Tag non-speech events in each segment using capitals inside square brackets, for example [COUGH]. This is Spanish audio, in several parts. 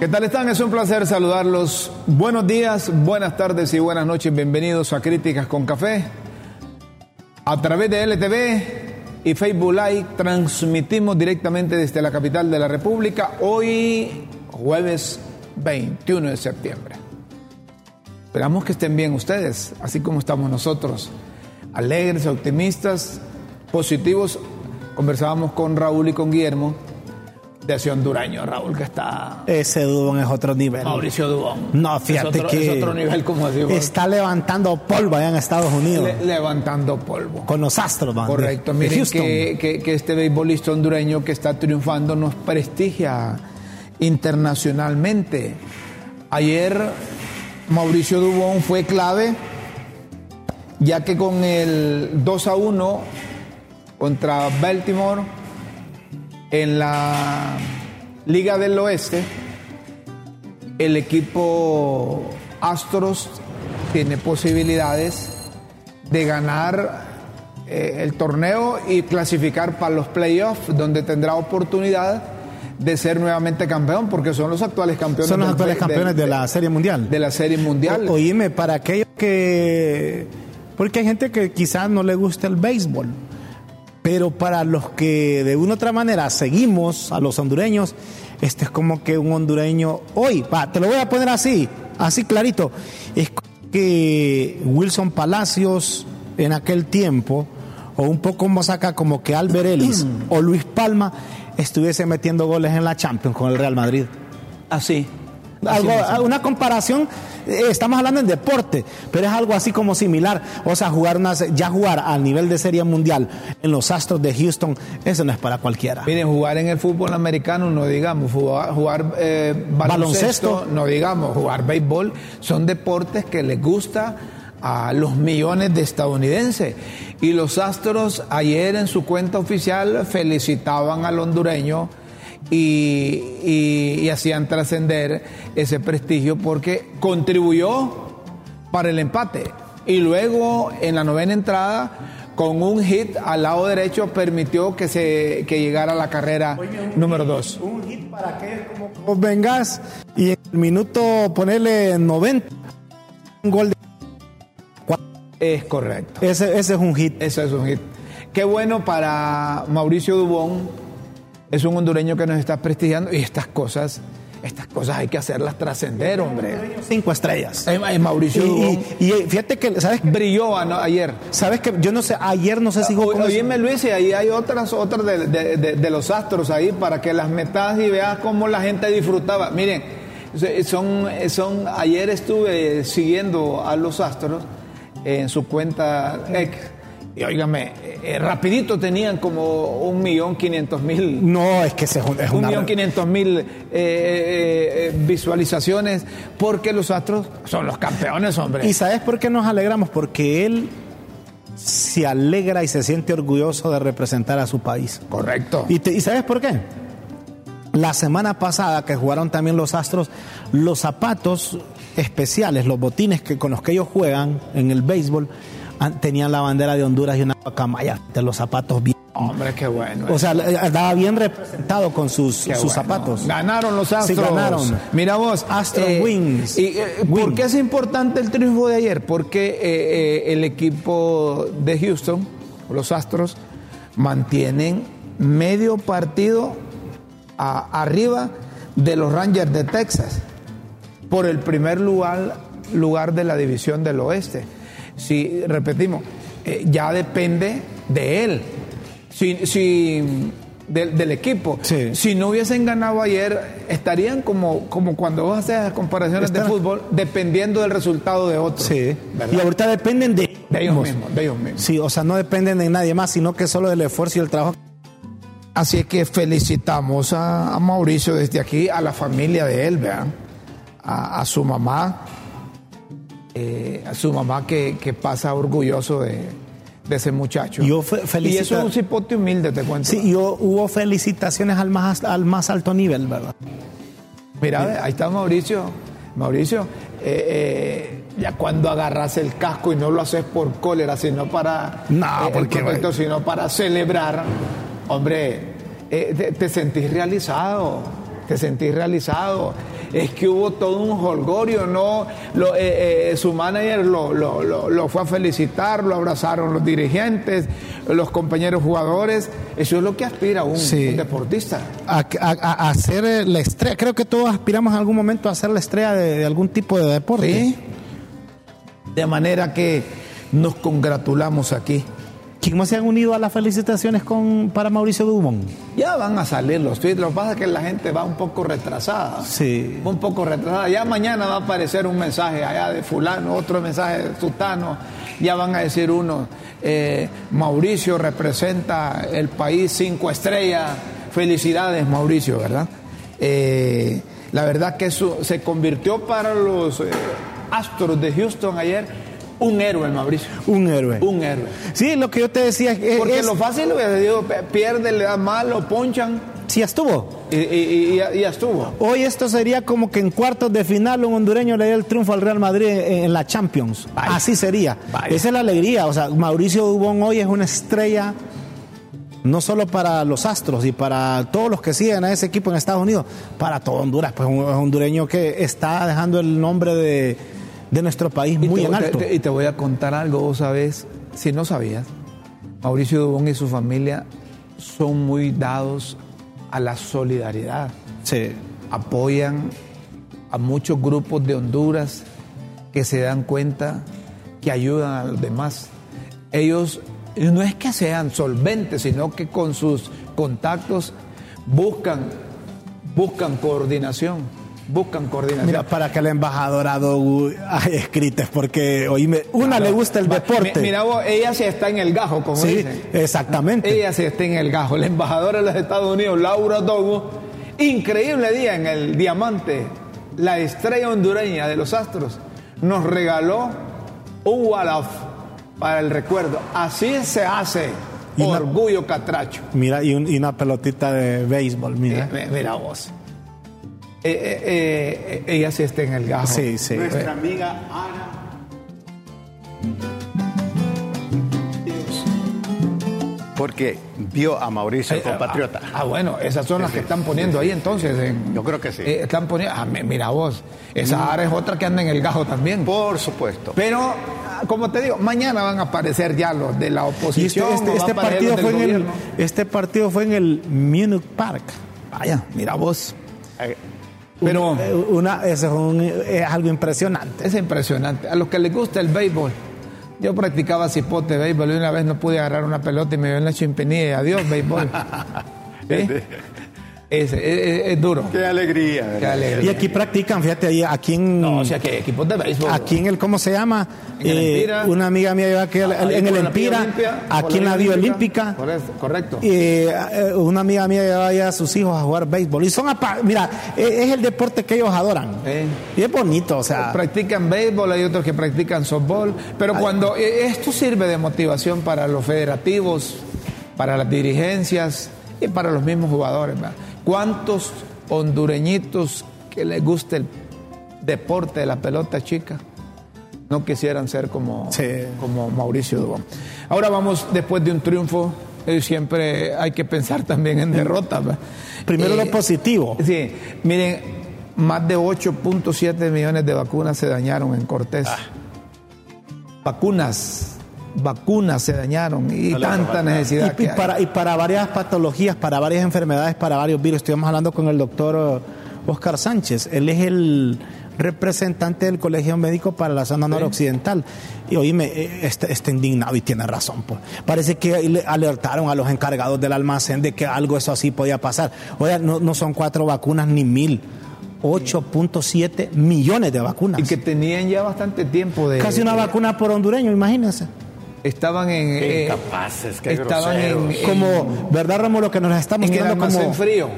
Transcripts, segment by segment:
¿Qué tal están? Es un placer saludarlos. Buenos días, buenas tardes y buenas noches. Bienvenidos a Críticas con Café. A través de LTV y Facebook Live transmitimos directamente desde la capital de la República hoy jueves 21 de septiembre. Esperamos que estén bien ustedes, así como estamos nosotros, alegres, optimistas, positivos. Conversábamos con Raúl y con Guillermo de ese hondureño, Raúl, que está... Ese Dubón es otro nivel. Mauricio Dubón. No, fíjate es otro, que es otro nivel, como decimos. está levantando polvo allá en Estados Unidos. Le- levantando polvo. con los Astros, man, Correcto. de Miren que, que- que este beisbolista hondureño que está triunfando nos prestigia internacionalmente. Ayer Mauricio Dubón fue clave, ya que con el 2 a 1 contra Baltimore en la Liga del Oeste, el equipo Astros tiene posibilidades de ganar eh, el torneo y clasificar para los playoffs, donde tendrá oportunidad de ser nuevamente campeón, porque son los actuales campeones. Son los del- actuales de- campeones de, la Serie Mundial. de la Serie Mundial. O- oíme, para aquellos que... Porque hay gente que quizás no le gusta el béisbol, pero para los que de una u otra manera seguimos a los hondureños, este es como que un hondureño hoy, va, te lo voy a poner así, así clarito, es como que Wilson Palacios en aquel tiempo, o un poco más acá como que Albert Ellis o Luis Palma estuviese metiendo goles en la Champions con el Real Madrid. Así. Algo, mismo. una comparación, eh, estamos hablando en deporte, pero es algo así como similar. O sea, jugar una, ya jugar al nivel de serie mundial en los Astros de Houston, eso no es para cualquiera. Miren, jugar en el fútbol americano, no digamos, jugar, jugar, eh, baloncesto, Baloncesto. no digamos, jugar béisbol, son deportes que les gusta a los millones de estadounidenses. Y los Astros ayer en su cuenta oficial felicitaban al hondureño y, y- y hacían trascender ese prestigio porque contribuyó para el empate. Y luego en la novena entrada, con un hit al lado derecho, permitió que, se, que llegara a la carrera número dos. Un hit para que vos vengas y en el minuto ponerle 90, un gol de... Es correcto. Ese, ese es un hit. Eso es un hit. Qué bueno para Mauricio Dubón. Es un hondureño que nos está prestigiando y estas cosas, estas cosas hay que hacerlas trascender, hombre. Cinco estrellas. Eh, eh, Mauricio Y, y fíjate que, ¿sabes? brilló ayer. ¿Sabes que Yo no sé, ayer no sé si jugó Oíme Luis, y ahí hay otras, otras de, de- de- de los astros ahí para que las metas y veas cómo la gente disfrutaba. Miren, son, son, ayer estuve siguiendo a los astros en su cuenta ex, y óigame, eh, rapidito tenían como un millón quinientos mil No, es que ese es un- millón quinientos mil eh, eh, eh, visualizaciones porque los astros son los campeones, hombre. ¿Y sabes por qué nos alegramos? Porque él se alegra y se siente orgulloso de representar a su país. Correcto. ¿Y, te- y sabes por qué? La semana pasada que jugaron también los Astros, los zapatos especiales, los botines que, con los que ellos juegan en el béisbol, tenían la bandera de Honduras y una camaya de los zapatos bien. Hombre, qué bueno. O sea, estaba bien representado con sus, Qué sus bueno. zapatos. Ganaron los Astros. Sí, ganaron. Mira vos. Astros Wings. y, eh, ¿Por qué es importante el triunfo de ayer? Porque eh, eh, el equipo de Houston, los Astros, mantienen medio partido a- arriba de los Rangers de Texas por el primer lugar, lugar de la división del oeste. Si repetimos, eh, ya depende de él. Si, si del, del equipo. Sí. Si no hubiesen ganado ayer, estarían como, como cuando vos haces las comparaciones de fútbol, dependiendo del resultado de otro. Sí. Y ahorita dependen de, De ellos mismos, de ellos mismos. Sí, o sea, no dependen de nadie más, sino que solo del esfuerzo y el trabajo. Así es que felicitamos a, a Mauricio desde aquí, a la familia de él, vean, a, a su mamá, eh, a su mamá que, que pasa orgulloso de, de ese muchacho. Yo fe- y eso es un cipote humilde, te cuento. Sí, y hu- hubo felicitaciones al más, al más alto nivel, ¿verdad? Mira, ahí está Mauricio. Mauricio, eh, eh, ya cuando agarras el casco y no lo haces por cólera, sino para. No, eh, porque- sino para celebrar, hombre, eh, te, te sentís realizado. Te sentís realizado. Es que hubo todo un holgorio, ¿no? Lo- eh, eh, su manager lo, lo- lo- fue a felicitar, lo abrazaron los dirigentes, los compañeros jugadores. Eso es lo que aspira un, Sí. un deportista. A, a- la estrella. Creo que todos aspiramos en algún momento a ser la estrella de, de algún tipo de deporte. ¿Sí? De manera que nos congratulamos aquí. ¿Cómo se han unido a las felicitaciones con, para Mauricio Dumont? Ya van a salir los tweets, lo que pasa es que la gente va un poco retrasada. Sí. Un poco retrasada. Ya mañana va a aparecer un mensaje allá de fulano, otro mensaje de sutano. Ya van a decir uno, eh, Mauricio representa el país cinco estrellas. Felicidades, Mauricio, ¿verdad? Eh, la verdad que eso se convirtió para los eh, Astros de Houston ayer un héroe, Mauricio. Un héroe. Un héroe. Sí, lo que yo te decía es, Porque es- lo fácil hubiera sido, pe- pierde, le da mal, lo ponchan sí estuvo. y, y- y- y ya- y ya estuvo. Hoy esto sería como que en cuartos de final un hondureño le dé el triunfo al Real Madrid en, en la Champions. Vaya. Así sería. Vaya. Esa es la alegría. O sea, Mauricio Dubón hoy es una estrella no solo para los Astros y para todos los que siguen a ese equipo en Estados Unidos, para todo Honduras. Pues un hondureño que está dejando el nombre de, de nuestro país muy en alto. te- y te voy a contar algo, vos sabés, si no sabías, Mauricio Dubón y su familia son muy dados a la solidaridad. Sí. Apoyan a muchos grupos de Honduras que se dan cuenta que ayudan a los demás. Ellos no es que sean solventes, sino que con sus contactos buscan, buscan coordinación, buscan coordinación. Mira, para que la embajadora Dogu hay escritas, porque oíme, una le gusta el deporte. mi- Mira vos, ella sí está en el gajo, como sí, dicen. exactamente. Ella sí está en el gajo. La embajadora de los Estados Unidos, Laura Dogo, increíble día en el Diamante, la estrella hondureña de los Astros, nos regaló un wall para el recuerdo. Así se hace una- orgullo catracho. Mira, y, un- y una pelotita de béisbol, mira. Eh, mira vos. Eh, eh, eh, ella sí está en el gajo. Sí, sí. Nuestra amiga Ana. Porque vio a Mauricio, el Eh, compatriota. Ah, ah, bueno, esas son las que están poniendo ahí entonces. en- Yo creo que sí. eh, están poniendo. ah, mi- mira vos, esa área es otra que anda en el gajo también. Por supuesto. Pero, ah, como te digo, mañana van a aparecer ya los de la Y este, oposición. este- a este aparecer partido fue en el, este partido fue en el Munich Park. Vaya, mira vos. Eh, Pero Eh, Una, eso es, un- es algo impresionante. es impresionante. A los que les gusta el béisbol. Yo practicaba cipote béisbol y una vez no pude agarrar una pelota y me dio en la chimpinilla adiós béisbol. [LAUGHS] ¿Sí? Es, es- es- es duro. Qué alegría. Y aquí practican, fíjate, ahí, aquí en, No, o sea que equipos de béisbol. aquí en el, ¿cómo se llama? En el Eh, Empira. una amiga mía lleva aquí el- Ahí en el Empira, Olimpia, aquí en la Vía Olímpica. Correcto. correcto. Eh, eh, una amiga mía lleva a sus hijos a jugar béisbol. Y son, mira, eh, es el deporte que ellos adoran. Y es bonito, o sea. practican béisbol, hay otros que practican softball, pero cuando eh, esto sirve de motivación para los federativos, para las dirigencias y para los mismos jugadores. ¿verdad? ¿Cuántos hondureñitos que les gusta el deporte de la pelota chica no quisieran ser como, Sí. como Mauricio Dubón? Ahora vamos, después de un triunfo, eh, siempre hay que pensar también en derrotas. Primero Eh, lo positivo. Sí, miren, más de 8.7 millones de vacunas se dañaron en Cortés. Ah. Vacunas, vacunas se dañaron y tanta necesidad Y, y que hay. para, y para varias patologías, para varias enfermedades, para varios virus. Estuvimos hablando con el doctor eh, Oscar Sánchez. Él es el representante del Colegio Médico para la zona noroccidental. Y oíme, eh, está, está indignado y tiene razón. Pues. Parece que le alertaron a los encargados del almacén de que algo eso así podía pasar. Oiga, no, no son cuatro vacunas ni mil. 8.7 millones de vacunas. Y que tenían ya bastante tiempo de... Casi una vacuna por hondureño, imagínense. Estaban en... Qué eh, incapaces, qué estaban en, groseros. en- Como, ¿verdad, Romulo? Que nos estamos en el tirando almacén como... frío.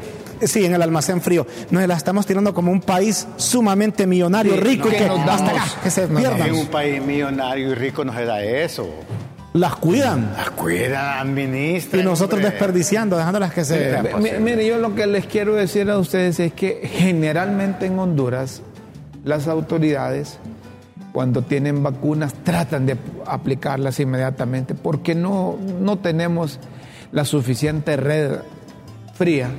Sí, en el almacén frío. Nos la estamos tirando como un país sumamente millonario, Sí, rico y que que nos hasta damos- acá, que se nos pierdan. En un país millonario y rico no se da eso. Las cuidan. Las cuidan, administran. Y nosotros hombre. desperdiciando, dejándolas que se... Mi- Mire, yo lo que les quiero decir a ustedes es que generalmente en Honduras las autoridades cuando tienen vacunas tratan de aplicarlas inmediatamente porque no, no tenemos la suficiente red fría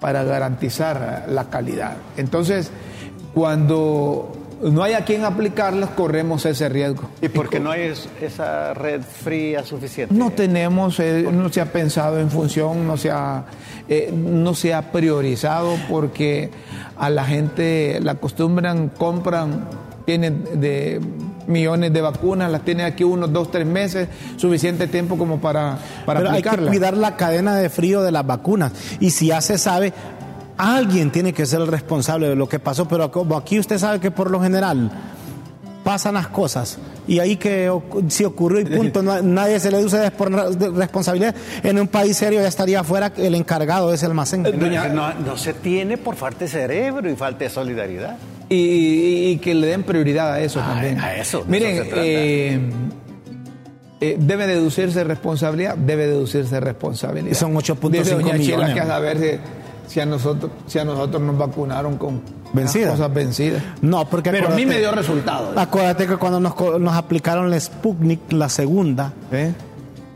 para garantizar la calidad. Entonces, cuando no hay a quien aplicarlas, corremos ese riesgo. ¿Y por qué no hay es- esa red fría suficiente? No tenemos, eh, no se ha pensado en función, no se ha, eh, no se ha priorizado porque a la gente la acostumbran, compran, tienen de millones de vacunas, las tienen aquí unos dos, tres meses, suficiente tiempo como para, para Pero hay que aplicarlas. cuidar la cadena de frío de las vacunas. Y si ya se sabe, alguien tiene que ser el responsable de lo que pasó. Pero como aquí usted sabe que por lo general pasan las cosas y ahí que si ocurrió y punto, no- nadie se le de responsabilidad. En un país serio ya estaría fuera el encargado de ese almacén. No, no- no se tiene por falta de cerebro y falta de solidaridad. Y, que le den prioridad a eso Ah, también. a eso, Miren, eso eh, eh, debe deducirse responsabilidad, debe deducirse responsabilidad. Y son 8.5 Dice doña Chela millones. que a saber si, si a nosotros, si a nosotros nos vacunaron con cosas vencidas. No, porque Pero a mí me dio resultado. Acuérdate que cuando nos aplicaron la Sputnik, la segunda, ¿Eh?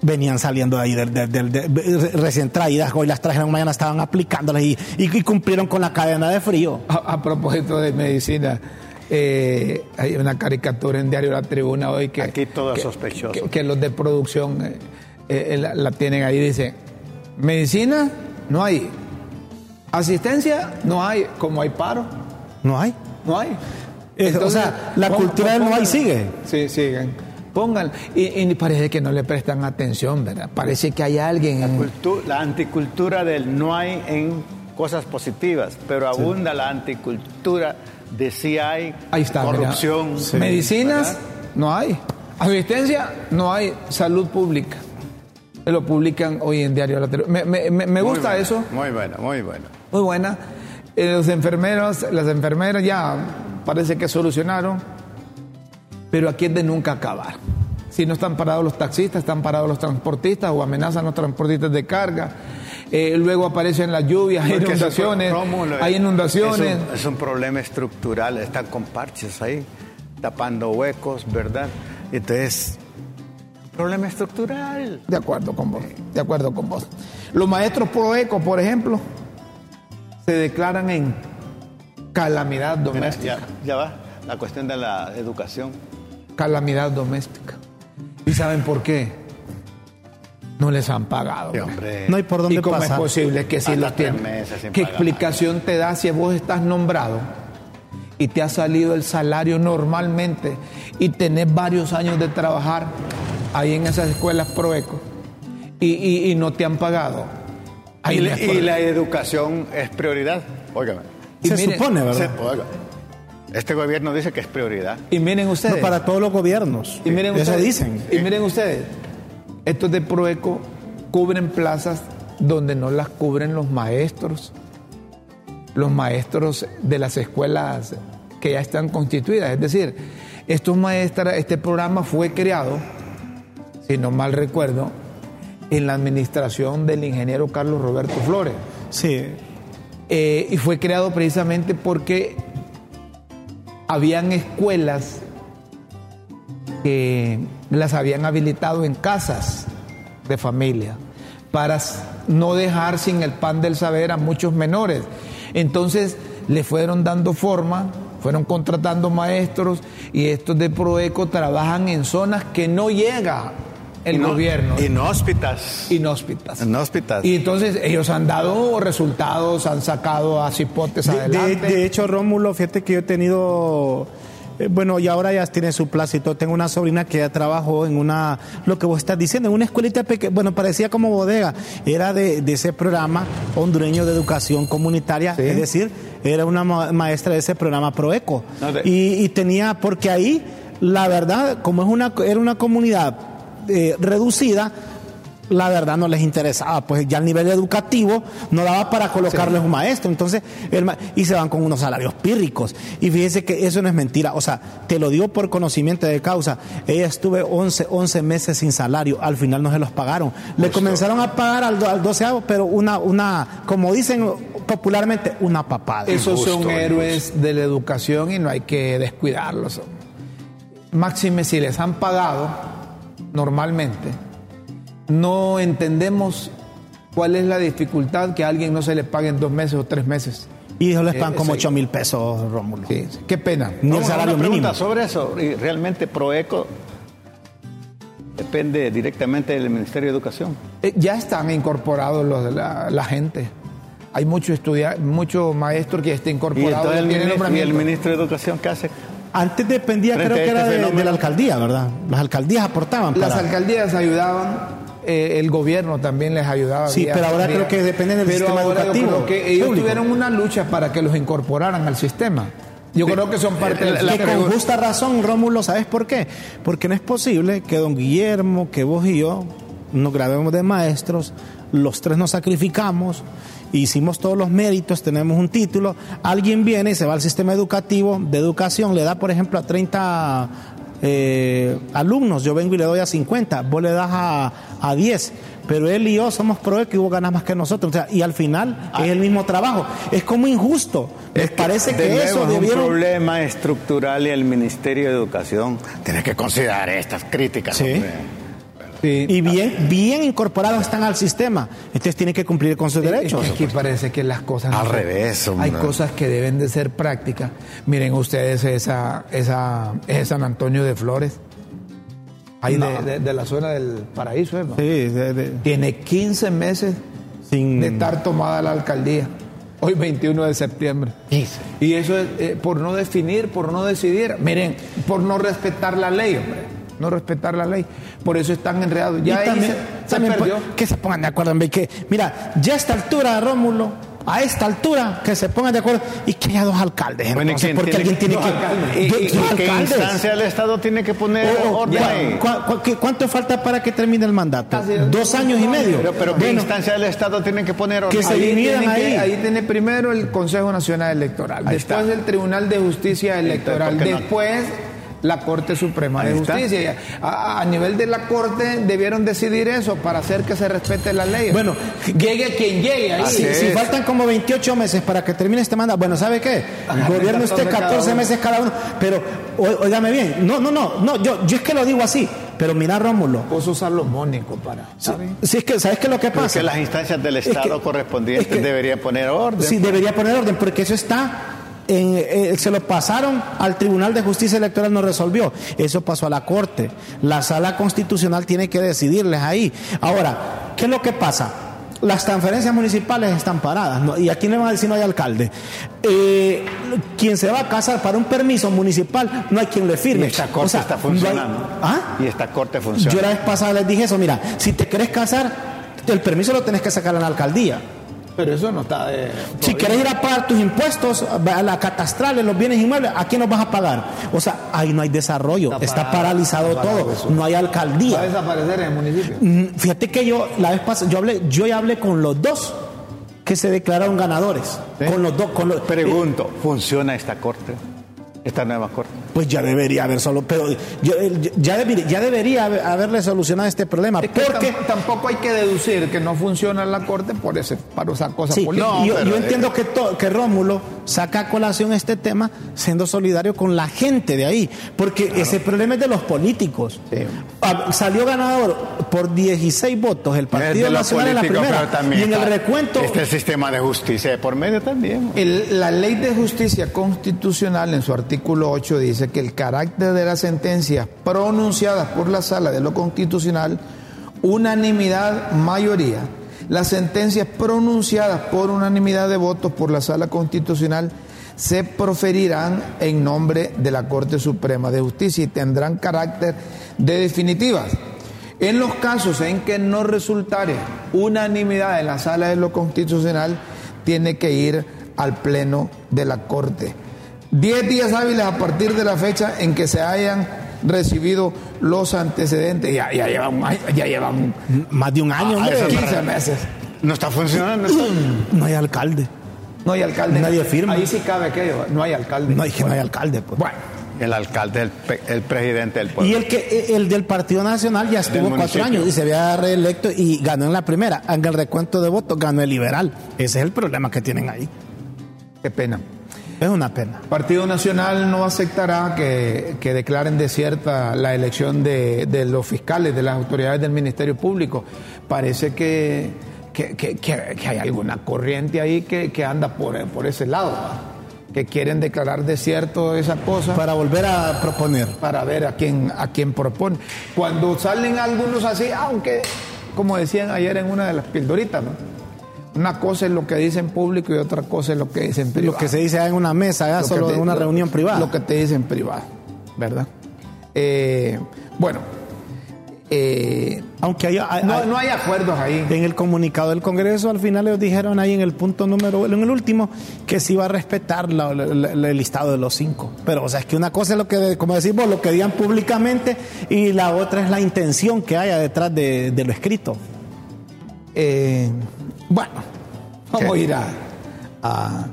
Venían saliendo de ahí del- del- del- de- recién traídas, hoy las trajeron mañana, estaban aplicándolas y, y- y cumplieron con la cadena de frío. A, a propósito de medicina, eh, hay una caricatura en Diario La Tribuna hoy que... Aquí todo es que- sospechoso. Que, que los de producción eh, eh, la, la tienen ahí, dice, medicina no hay, asistencia no hay, como hay paro, No hay. no hay. Eh, o sea, la cultura del no hay sigue. Sí, siguen. Pongan, y, y parece que no le prestan atención, ¿verdad? Parece que hay alguien... en- Cultu- la anticultura del no hay en cosas positivas, pero abunda la anticultura de sí hay Ahí está. corrupción. Medicinas, ¿verdad? no hay. Asistencia, no hay. Salud pública. Lo publican hoy en Diario La Tribuna. Me, me- me- me gusta eso. Muy bueno, muy bueno. Muy buena. Eh, los enfermeros, las enfermeras ya parece que solucionaron. Pero aquí es de nunca acabar. Si no están parados los taxistas, están parados los transportistas o amenazan los transportistas de carga. Eh, luego aparecen las lluvias, hay Porque eso fue- inundaciones. Rómulo, hay es- inundaciones. Es un, es un problema estructural, están con parches ahí, tapando huecos, ¿verdad? Entonces, problema estructural. De acuerdo con vos, de acuerdo con vos. Los maestros proeco, por ejemplo, se declaran en calamidad Mira, doméstica. ya, ya va, la cuestión de la educación. Calamidad doméstica. ¿Y saben por qué? No les han pagado. Sí, hombre. No hay por dónde ¿Y cómo pasar. es posible que si los tres tienen? ¿Qué explicación te da si vos estás nombrado y te ha salido el salario normalmente y tenés varios años de trabajar ahí en esas escuelas proeco y, y- y no te han pagado? Ahí y, la- y educación es prioridad. Óigame. Y Se supone, ¿verdad? Este gobierno dice que es prioridad. Y miren ustedes. No para todos los gobiernos. Y miren Eso ustedes, dicen. Y miren ustedes, estos de Proeco cubren plazas donde no las cubren los maestros, los maestros de las escuelas que ya están constituidas. Es decir, estos maestras, este programa fue creado, si no mal recuerdo, en la administración del ingeniero Carlos Roberto Flores. Sí. Eh, y fue creado precisamente porque habían escuelas que las habían habilitado en casas de familia para no dejar sin el pan del saber a muchos menores. Entonces le fueron dando forma, fueron contratando maestros y estos de Proeco trabajan en zonas que no llega el gobierno. Inhóspitas. Inhóspitas. Inhóspitas. Y entonces ellos han dado resultados, han sacado a cipotes De, de- adelante. de hecho, Rómulo, fíjate que yo he tenido, eh, bueno, y ahora ya tiene su todo. Tengo una sobrina que ya trabajó en una, lo que vos estás diciendo, en una escuelita pequeña, bueno, parecía como bodega. Era de, de ese programa hondureño de educación comunitaria, Sí. es decir, era una ma- maestra de ese programa Proeco. No, y, y tenía, porque ahí, la verdad, como es una, era una comunidad eh, reducida, la verdad no les interesaba, pues ya el nivel educativo no daba para colocarles un maestro, entonces, el ma- y se van con unos salarios pírricos. Y fíjese que eso no es mentira, o sea, te lo digo por conocimiento de causa, ella estuve 11, 11 meses sin salario, al final no se los pagaron. Le comenzaron a pagar al, al doceavo, pero una, una, como dicen popularmente, una papada. Esos son héroes de la educación y no hay que descuidarlos. Máxime, si les han pagado normalmente, no entendemos cuál es la dificultad que a alguien no se le pague en dos meses o tres meses. Y ellos les pagan Eh, como sí. 8 mil pesos, Rómulo. Sí, sí. Qué pena. Ni el salario una pregunta mínimo. sobre eso. Y realmente Proeco depende directamente del Ministerio de Educación. Eh, ya están incorporados los de la, la gente. Hay muchos estudiantes, muchos maestros que están Y incorporados. entonces el, ministro, y el ministro de Educación, ¿qué hace? Antes dependía, Frente creo que este era de, de la alcaldía, ¿verdad? Las alcaldías aportaban. Las para- alcaldías ayudaban, eh, el gobierno también les ayudaba. Sí, pero ahora creo que depende del pero sistema ahora yo educativo creo que ellos público. tuvieron una lucha para que los incorporaran al sistema. Yo creo que son parte del Que sistema. con justa razón, Rómulo, ¿sabes por qué? Porque no es posible que don Guillermo, que vos y yo nos grabemos de maestros, los tres nos sacrificamos, hicimos todos los méritos, tenemos un título, alguien viene y se va al sistema educativo de educación, le da, por ejemplo, a 30 eh, alumnos, yo vengo y le doy a 50, vos le das a, a 10, pero él y yo somos pro que vos ganas más que nosotros, o sea, y al final es el mismo trabajo, es como injusto, me parece de que nuevo eso es un problema estructural y el Ministerio de Educación tiene que considerar estas críticas. Sí. hombre. Sí. Y bien, bien incorporados están al sistema. Entonces tienen que cumplir con sus Es derechos. que aquí parece que las cosas... Al no- revés, hombre. Hay cosas que deben de ser prácticas. Miren ustedes esa, esa, ese San Antonio de Flores. Ahí de, de- de la zona del paraíso, ¿eh? ¿no? Sí, de- de- Tiene 15 meses sin... de estar tomada la alcaldía. Hoy 21 de septiembre. Y eso es eh, por no definir, por no decidir. Miren, por no respetar la ley, hombre. No respetar la ley. Por eso están enredados. Y Ya ahí también, se, se también, perdió. pues, que se pongan de acuerdo en que, mira, ya a esta altura, Rómulo, a esta altura, que se pongan de acuerdo y que haya dos alcandes. Bueno, ¿y entonces, quién porque tiene alguien tiene que. alcaldes? ¿Y- y- y qué alcaldes. instancia del Estado tiene que poner Oh, oh, orden ya, ahí? ¿cu- cu- qué- ¿Cuánto falta para que termine el mandato? Casi Dos años y medio. Pero, pero ¿qué Bueno, instancia del Estado tiene que poner orden? Que se Ahí dividan que- ahí. ahí tiene primero el Consejo Nacional Electoral, Ahí después está. el Tribunal de Justicia Electoral, ¿por qué no? La Corte Suprema de Ahí. Justicia. A, a nivel de la Corte debieron decidir eso para hacer que se respete la ley. Bueno, llegue quien llegue ahí. Si, faltan como 28 meses para que termine este mandato, bueno, ¿sabe qué? Gobierne usted 14 cada 14 uno. meses cada uno, pero óigame bien, no, no, no, no, yo, yo es que lo digo así, pero mira Rómulo, Vos sos salomónico para. ¿sabes? si es que, ¿sabes qué es lo que pasa? que las instancias del Es Estado que- correspondientes es que- deberían poner orden. Sí, debería poner orden, porque eso está. En, eh, se lo pasaron al Tribunal de Justicia Electoral, no resolvió. Eso pasó a la Corte. La Sala Constitucional tiene que decidirles ahí. Ahora, ¿qué es lo que pasa? Las transferencias municipales están paradas. ¿no? ¿Y a quién le van a decir no hay alcalde? Eh, quien se va a casar para un permiso municipal, no hay quien le Y firme. esta corte O sea, está no hay- funcionando. ¿Ah? Y esta corte funciona. Yo la vez pasada les dije eso, mira, si te querés casar, el permiso lo tenés que sacar en la alcaldía. Pero eso no está de. Si querés ir a pagar tus impuestos, a la catastral, los bienes inmuebles, ¿a quién los vas a pagar? O sea, ahí no hay desarrollo, Está está, parado, paralizado está todo, eso. no hay Va a alcaldía. desaparecer en el municipio. Mm, Fíjate que yo la vez pasada, yo hablé, yo ya hablé con los dos que se declararon ganadores. Con los dos, con los, Pregunto, ¿funciona esta corte? Esta nueva corte. Pues ya debería haber solo, pero yo- ya, debería, ya debería haber- haberle solucionado este problema. Es que porque tam- tampoco hay que deducir que no funciona la corte por ese, para esa cosa Sí, política. No, yo, eh, entiendo que, to- que Rómulo saca a colación este tema siendo solidario con la gente de ahí, porque ese problema es de los políticos. Ah, Salió ganador por 16 votos el Partido de los Nacional en la políticos, primera y en el recuento Este sistema de justicia de por medio también. El- la ley de justicia constitucional en su artículo 8 dice que el carácter de las sentencias pronunciadas por la Sala de lo Constitucional, unanimidad, mayoría, las sentencias pronunciadas por unanimidad de votos por la Sala Constitucional se proferirán en nombre de la Corte Suprema de Justicia y tendrán carácter de definitivas. En los casos en que no resultare unanimidad en la Sala de lo Constitucional, tiene que ir al Pleno de la Corte. Diez días hábiles a partir de la fecha en que se hayan recibido los antecedentes. Ya, ya llevan, ya llevan Más de un año, hombre. 15 meses. No está funcionando. esto. No hay alcalde. No hay alcalde. Nadie firma. Ahí sí cabe aquello. No hay alcalde. No hay que no hay alcalde, pues. Bueno, El alcalde, el, pe- el presidente del pueblo. Y el que el del Partido Nacional ya estuvo cuatro años y se había reelecto y ganó en la primera. En el recuento de votos ganó el liberal. Ese es el problema que tienen ahí. qué pena. Es una pena. Partido Nacional no aceptará que, que declaren desierta la elección de, de los fiscales, de las autoridades del Ministerio Público. Parece que, que, que- hay alguna corriente ahí que, que anda por, por ese lado, ¿va? que quieren declarar desierto esa cosa Para volver a proponer. para ver a quién, a quién propone. Cuando salen algunos así, aunque, como decían ayer en una de las pildoritas, ¿no? Una cosa es lo que dicen público y otra cosa es lo que dicen privado. Lo que se dice en una mesa, ya solo en una lo- reunión privada. Lo que te dicen privado, ¿verdad? Eh, bueno, eh, Aunque hay, hay- no, hay- no hay acuerdos ahí. en el comunicado del Congreso al final ellos dijeron ahí en el punto número, en el último, que se iba a respetar la- la- la- el listado de los cinco. Pero o sea, es que una cosa es lo que, como decimos, lo que digan públicamente y la otra es la intención que haya detrás de, de lo escrito. Eh, bueno, vamos a ir a, a-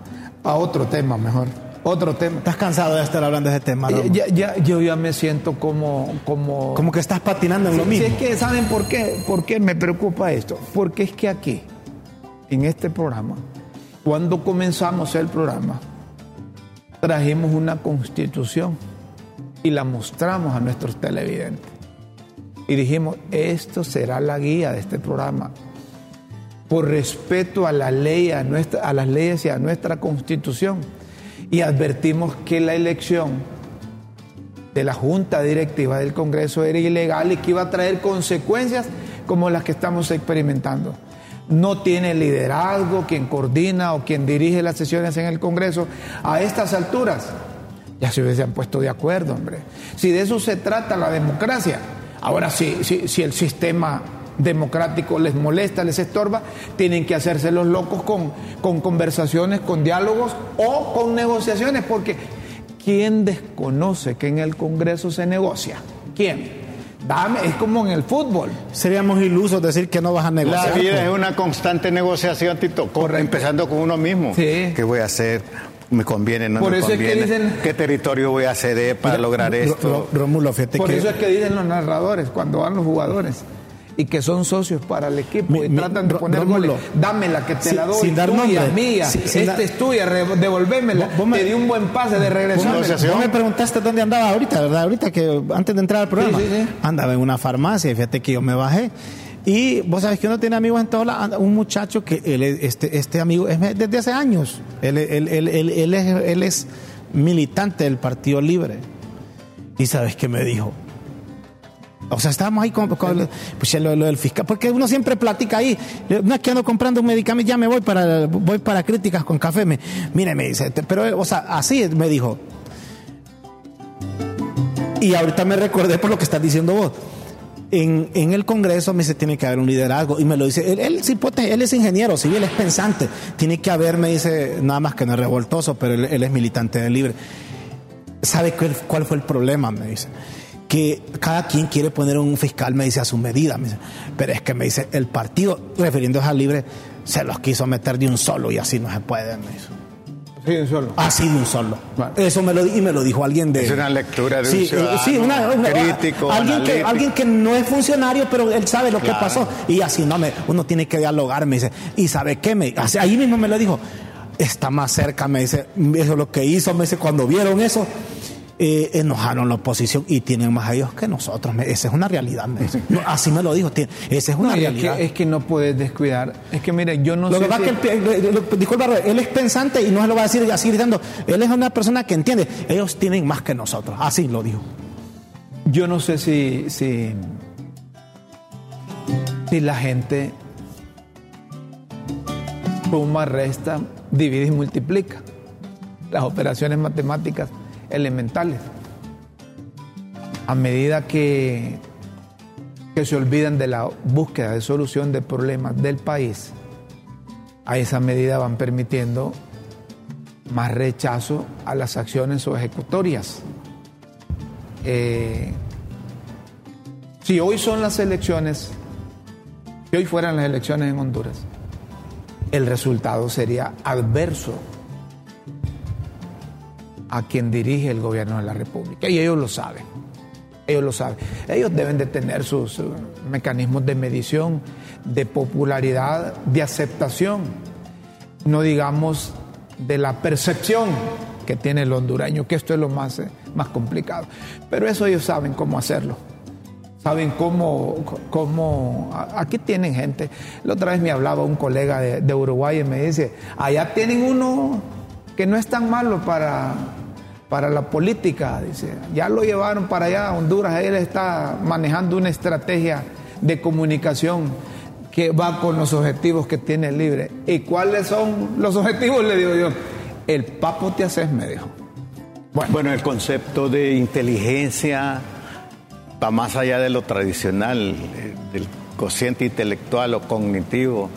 a otro tema mejor. Otro tema. ¿Estás cansado de estar hablando de ese tema? Eh, Romo? ya- ya- yo ya me siento como... como Como que estás patinando en lo Si mismo. es que, ¿saben por qué? ¿Por qué me preocupa esto? Porque es que aquí, en este programa, cuando comenzamos el programa, trajimos una constitución y la mostramos a nuestros televidentes. Y dijimos, esto será la guía de este programa. Por respeto a la ley, a, las leyes y a nuestra constitución. Y advertimos que la elección de la Junta Directiva del Congreso era ilegal y que iba a traer consecuencias como las que estamos experimentando. No tiene liderazgo quien coordina o quien dirige las sesiones en el Congreso a estas alturas. Ya se hubiesen puesto de acuerdo, hombre. Si de eso se trata la democracia. Ahora, si, si, si el sistema democrático les molesta, les estorba, tienen que hacerse los locos con, con conversaciones, con diálogos o con negociaciones, porque ¿quién desconoce que en el Congreso se negocia? ¿Quién? Dame, es como en el fútbol. Seríamos ilusos decir que no vas a La negociar. vida pues. es una constante negociación, Tito, con- empezando con uno mismo. Sí. ¿Qué voy a hacer? ¿Me conviene? ¿No Por me eso es que dicen- ¿Qué territorio voy a ceder para lograr esto? Ro- Rómulo, fíjate Por que eso es que dicen los narradores cuando van los jugadores y que son socios para el equipo Mi- y mi- tratan de poner Rómulo. goles. Dámela que te la doy. sin dar tuya, nombre. mía. Sin Esta es tuya, devolvémela. Vos- vos me- te di un buen pase de regreso. Vos me- preguntaste dónde andaba ahorita, ¿verdad? Ahorita que antes de entrar al programa. Sí, sí, sí. Andaba en una farmacia y fíjate que yo me bajé. Y vos sabes que uno tiene amigos en todos lados. Anda Un muchacho que él, es- este, este amigo es desde hace años. Él, él- él- él- él es, él es militante del Partido Libre. ¿Y sabes qué me dijo? O sea, estábamos ahí con, con- pues, lo, del fiscal, porque uno siempre platica ahí. No es que ando comprando un medicamento, ya me voy para voy para críticas con café. Me, mire, me dice, pero, o sea, así me dijo. Y ahorita me recordé por lo que estás diciendo vos. En, en el Congreso me dice tiene que haber un liderazgo y me lo dice él, él, sí, él es ingeniero civil es pensante tiene que haber me dice nada más que no es revoltoso pero él, es militante del libre ¿Sabe cuál fue el problema? Me dice. Que cada quien quiere poner un fiscal, me dice, a su medida. Me dice. Pero es que me dice, el partido, refiriéndose al libre, se los quiso meter de un solo y así no se puede, me dice. Sí, solo. Así de un solo. Bueno. Eso me lo, y me lo dijo alguien de. Es una lectura de un sí, ciudadano sí, una, una- crítico, alguien que, analítico. alguien que no es funcionario, pero él sabe lo Claro. que pasó. Y así no me, uno tiene que dialogar, me dice. Y sabe qué me, así- ahí mismo me lo dijo. Está más cerca, me dice. Eso es lo que hizo, me dice, cuando vieron eso. Eh, enojaron la oposición y tienen más a ellos que nosotros. Esa es una realidad. me dice. No, así me lo dijo. Esa es una No, y es, realidad. que, es que no puedes descuidar. Es que mire, yo no lo sé que si- que, él, disculpa, él es pensante y no se lo va a decir así gritando. Él es una persona que entiende. Ellos tienen más que nosotros. Así lo dijo. Yo no sé si, si, si la gente suma, resta, divide y multiplica las operaciones matemáticas elementales. A medida que, que se olvidan de la búsqueda de solución de problemas del país, a esa medida van permitiendo más rechazo a las acciones o ejecutorias. Eh, si hoy son las elecciones, si hoy fueran las elecciones en Honduras, el resultado sería adverso a quien dirige el gobierno de la República. Y ellos lo saben. Ellos lo saben. Ellos deben de tener sus eh, mecanismos de medición, de popularidad, de aceptación, no digamos de la percepción que tiene el hondureño, que esto es lo más, eh, más complicado. Pero eso ellos saben cómo hacerlo. Saben cómo, cómo, aquí tienen gente. La otra vez me hablaba un colega de Uruguay y me dice, allá tienen uno que no es tan malo para, para la política, dice, ya lo llevaron para allá a Honduras, él está manejando una estrategia de comunicación que va con los objetivos que tiene libre. ¿Y cuáles son los objetivos? Le digo yo, el papo te haces, me dijo. Bueno, el concepto de inteligencia va más allá de lo tradicional, eh, del cociente intelectual o cognitivo.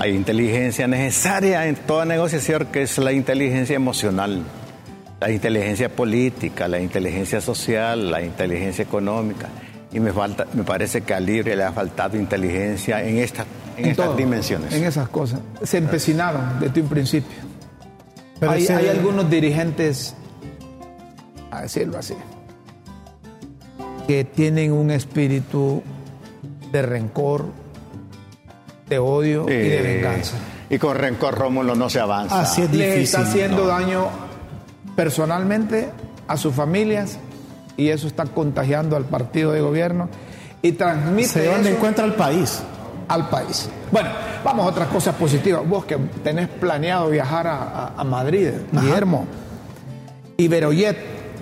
Hay inteligencia necesaria en toda negociación que es la inteligencia emocional, la inteligencia política, la inteligencia social, la inteligencia económica. Y me, falta, me parece que al libre le ha faltado inteligencia en, esta, en, estas todo, dimensiones. En esas cosas. Se empecinaron desde un principio. Pero hay, ese- hay algunos dirigentes, a decirlo así, que tienen un espíritu de rencor, de odio y de venganza. Y con rencor Rómulo no se avanza. Así es difícil. está haciendo daño personalmente a sus familias y eso está contagiando al partido de gobierno y transmite Se llevan de eso encuentro al país. al país. Bueno, vamos a otras cosas positivas. Vos que tenés planeado viajar a, a- a Madrid, Guillermo. Iberojet,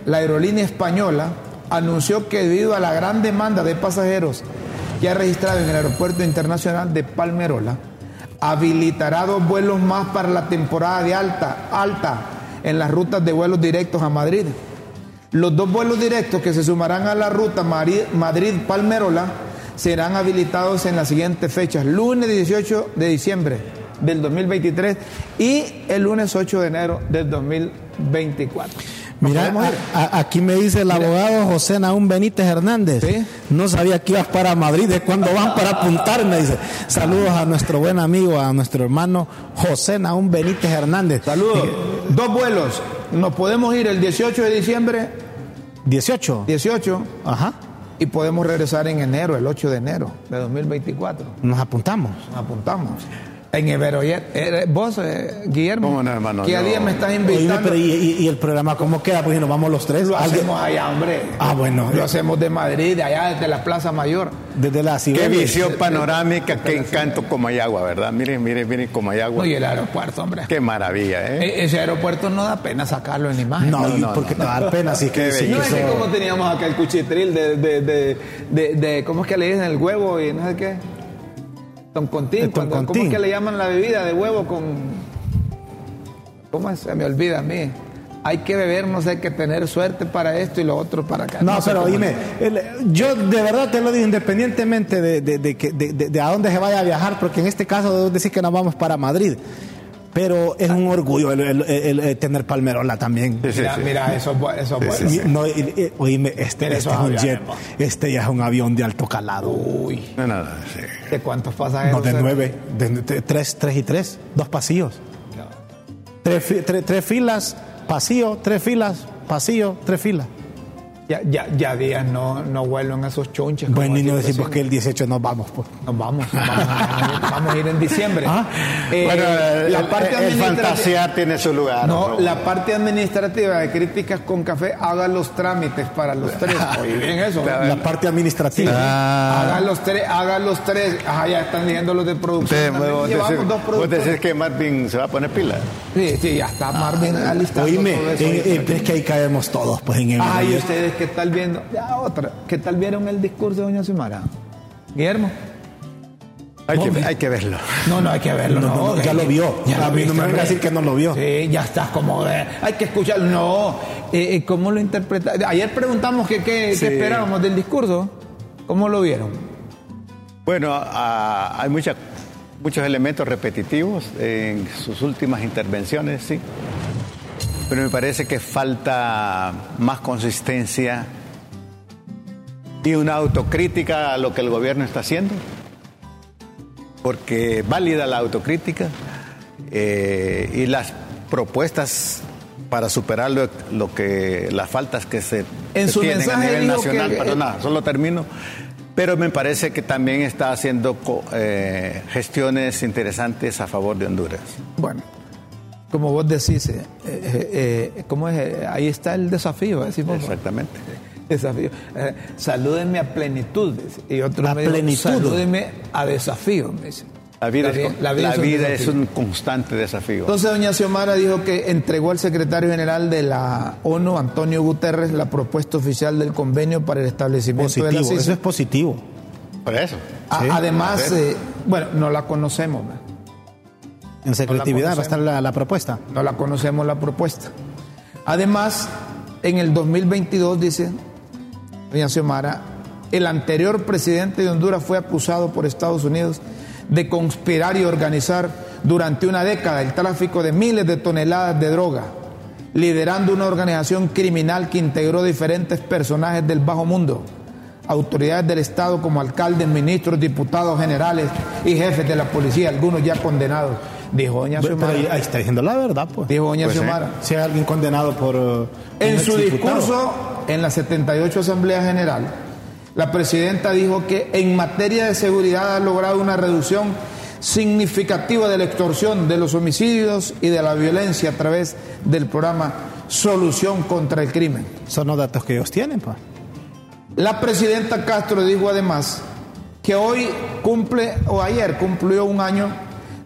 la aerolínea española, anunció que debido a la gran demanda de pasajeros ha registrado en el aeropuerto internacional de Palmerola, habilitará dos vuelos más para la temporada de alta, alta en las rutas de vuelos directos a Madrid. Los dos vuelos directos que se sumarán a la ruta Madrid-Palmerola serán habilitados en las siguientes fechas, lunes 18 de diciembre del 2023 y el lunes 8 de enero del 2024. ¿Nos Mira, a- a- aquí me dice el abogado José Naún Benítez Hernández. Sí. No sabía que ibas para Madrid, de cuándo van para apuntarme, dice. Saludos a nuestro buen amigo, a nuestro hermano José Naún Benítez Hernández. Saludos. Dos vuelos. Nos podemos ir el 18 de diciembre, 18. 18, Ajá. y podemos regresar en enero, el 8 de enero de 2024. Nos apuntamos. Nos apuntamos. En Iberojet. Eh, vos, eh, Guillermo, ¿Cómo no, hermano? ¿qué No. día me estás Oíme, invitando? pero ¿y, y- y el programa cómo queda? Pues si nos vamos los tres. Lo Alguien- hacemos allá, hombre. Ah, bueno. Lo hacemos de Madrid, de allá, desde la Plaza Mayor. Desde la Qué Cibeles. visión panorámica, qué encanto Comayagua, ¿verdad? Miren, miren, miren Comayagua. Oye, el aeropuerto, hombre. Qué maravilla, ¿eh? E- Ese aeropuerto no da pena sacarlo en imagen. No, No, y no, porque no. te va a dar pena, así que Qué sí, No es que como teníamos acá el cuchitril de, de, de, de, de- ¿cómo es que le dicen el huevo y no sé qué? Toncontín. El cuando- ¿Cómo toncontín. es que le llaman la bebida de huevo con... ¿Cómo es? Se me olvida a mí. Hay que beber, no sé, hay que tener suerte para esto y lo otro para acá. No, sé pero dime, el- yo de verdad te lo digo independientemente de- de a dónde se vaya a viajar, porque en este caso debo decir que nos vamos para Madrid. Pero es un orgullo el, el- el- el tener Palmerola también. Sí, sí, Mira, sí. mira, eso, eso no, oíme, este, este es un jet, este ya es un avión de alto calado. Uy, No, nada, sí. ¿de cuántos pasajeros? No, de nueve, de, de- tres, tres y tres, dos pasillos. Tres- tres filas, pasillo, tres filas, pasillo, tres filas. Ya, ya, ya días no, no vuelven a esos chonches. Bueno, y no decimos que el 18 nos vamos, pues. Nos vamos, nos vamos, a- vamos a ir en diciembre. [LAUGHS] Ah, Eh, bueno, el, la parte el administrativa- fantasía tiene su lugar. No, ¿no? la parte administrativa de críticas con café haga los trámites para los tres. [LAUGHS] Oye, bien eso. La parte administrativa. Haga los tres, haga los tres. Ajá, ya están leyendo los de producción. También. vos, Llevamos decís, dos vos productores. decís que Marvin se va a poner pila. Sí, sí, ya está Marvin alistando Oíme, todo eso. eh, eh, es que ahí caemos todos, pues, en el. Ay, ustedes, ¿qué tal viendo? Ya, otra. ¿Qué tal vieron el discurso de Doña Xiomara? Guillermo. Hay, que, hay que verlo. No, no, hay que verlo. No, no, no, ya lo vio. Ya A lo mí no me viste, venga a decir que no lo vio. Sí, ya estás como de, hay que escucharlo. No, eh, eh, ¿cómo lo interpreta? Ayer preguntamos que, qué, esperábamos del discurso. ¿Cómo lo vieron? Bueno, hay mucha- muchos elementos repetitivos en sus últimas intervenciones, sí. Pero me parece que falta más consistencia y una autocrítica a lo que el gobierno está haciendo. Porque válida la autocrítica eh, y las propuestas para superar lo, lo que las faltas que se, En se su tienen a nivel nacional. que- Perdona, solo termino. Pero me parece que también está haciendo eh, gestiones interesantes a favor de Honduras. Bueno, como vos decís, eh, eh, eh, ¿cómo es? Ahí está el desafío, decimos. Exactamente. Desafío. Eh, salúdenme a plenitud. dice. Y otro A me dijo, plenitud. salúdenme a desafío, me dice. La vida, es, bien, la la vida es un vida es desafío. un constante desafío. Entonces, doña Xiomara dijo que entregó al secretario general de la ONU, Antonio Guterres, la propuesta oficial del convenio para el establecimiento de la CICI. eso es positivo. Por eso. A- sí. Además, eh, bueno, no la conocemos, ¿no? En secretividad va a estar la, la propuesta. no la conocemos la propuesta. Además, en el 2022, dice doña Xiomara, el anterior presidente de Honduras fue acusado por Estados Unidos de conspirar y organizar durante una década el tráfico de miles de toneladas de droga, liderando una organización criminal que integró diferentes personajes del bajo mundo, autoridades del Estado como alcaldes, ministros, diputados, generales y jefes de la policía, algunos ya condenados, dijo doña Pero Xiomara. ahí, ahí está diciendo la verdad, pues. Dijo doña Pues sí. Xiomara. Si hay alguien condenado por. eh, En su discurso en la 78 Asamblea General, la presidenta dijo que en materia de seguridad ha logrado una reducción significativa de la extorsión, de los homicidios y de la violencia a través del programa Solución contra el Crimen. Son los datos que ellos tienen, pues. La presidenta Castro dijo además que hoy cumple, o ayer cumplió un año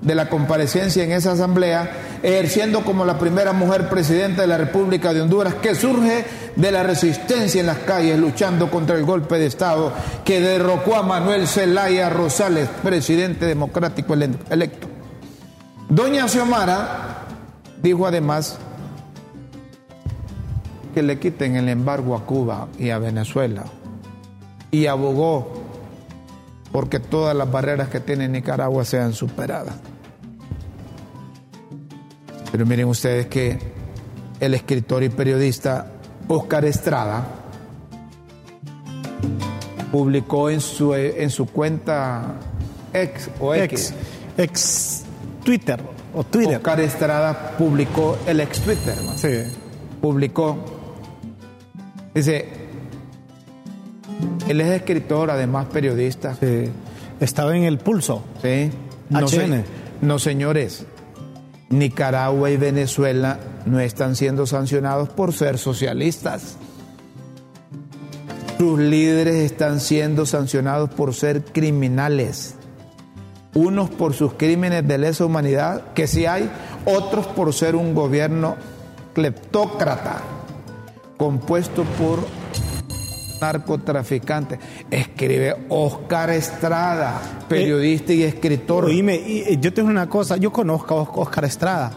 de la comparecencia en esa asamblea, ejerciendo como la primera mujer presidenta de la República de Honduras, que surge de la resistencia en las calles, luchando contra el golpe de Estado que derrocó a Manuel Zelaya Rosales, presidente democrático ele- electo. Doña Xiomara dijo además que le quiten el embargo a Cuba y a Venezuela y abogó porque todas las barreras que tiene Nicaragua sean superadas. Pero miren ustedes que el escritor y periodista Oscar Estrada publicó en su, en su cuenta ex o X, Ex, ex Twitter o Twitter. Oscar Estrada publicó el ex Twitter, ¿no? Sí. publicó, dice, él es escritor, además periodista, sí. Estaba en el pulso. ¿sí? No, HN. se- no, señores, Nicaragua y Venezuela no están siendo sancionados por ser socialistas. Sus líderes están siendo sancionados por ser criminales. Unos por sus crímenes de lesa humanidad, que sí hay, otros por ser un gobierno cleptócrata, compuesto por narcotraficantes. Escribe Oscar Estrada, periodista y escritor. Oíme, y, eh, yo tengo una cosa, yo conozco a Os- Oscar Estrada.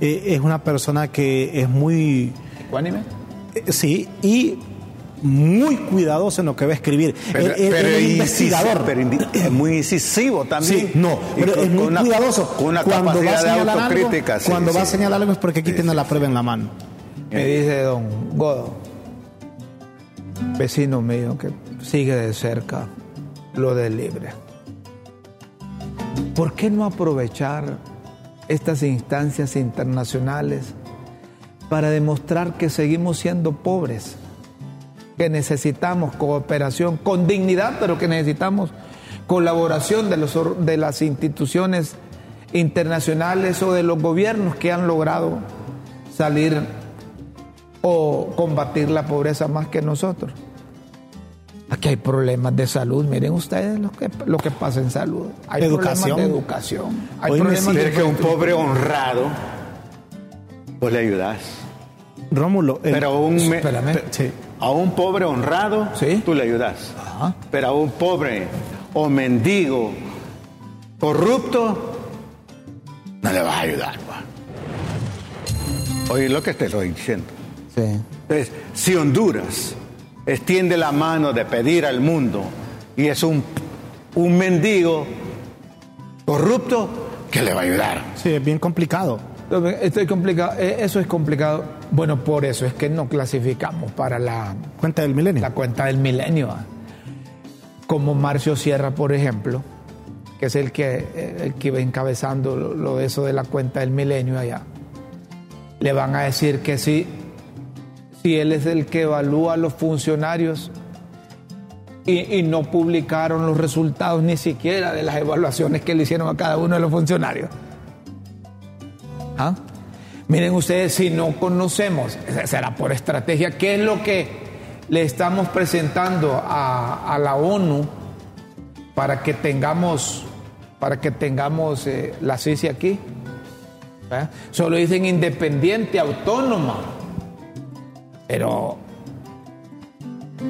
Eh, es una persona que es muy, ¿Ecuánime? eh, sí, y muy cuidadoso en lo que va a escribir. Pero, Él- él- pero él es incisivo, investigador. pero indi- [CLEARS THROAT] es muy incisivo también. Sí, no, pero con- es muy con una- cuidadoso. Con una cuando va a capacidad de señalar algo, autocrítica. sí, cuando va a señalar algo es porque aquí tiene la prueba en la mano. Me dice don Godo, vecino mío que sigue de cerca lo del libre. ¿Por qué no aprovechar estas instancias internacionales para demostrar que seguimos siendo pobres? que necesitamos cooperación con dignidad, pero que necesitamos colaboración de, los, de las instituciones internacionales o de los gobiernos que han logrado salir o combatir la pobreza más que nosotros. Aquí hay problemas de salud, miren ustedes lo que, lo que pasa en salud. Hay Educación. problemas de educación. Hay Hoy problemas de que un pobre honrado, vos le ayudás. Rómulo, el- Pero a un, me- Espérame. pe- Sí. a un pobre honrado, Sí. tú le ayudas. Ajá. Pero a un pobre o mendigo corrupto, no le vas a ayudar. Oye, lo que te estoy diciendo. Sí. Entonces, si Honduras extiende la mano de pedir al mundo y es un, un mendigo corrupto, ¿qué le va a ayudar? sí, es bien complicado. Estoy complicado. eh, Eso es complicado. Bueno, por eso es que no clasificamos para la, Cuenta del milenio. la cuenta del milenio. Como Marcio Sierra, por ejemplo, que es el que, eh, el que iba encabezando lo, lo de eso de la cuenta del milenio allá. Le van a decir que sí, si él es el que evalúa a los funcionarios y, no publicaron los resultados ni siquiera de las evaluaciones que le hicieron a cada uno de los funcionarios. ¿Ah? Miren ustedes, si no conocemos, será por estrategia, ¿qué es lo que le estamos presentando a, a la ONU para que tengamos, para que tengamos eh, la CICI aquí? ¿Eh? Solo dicen independiente, autónoma. Pero,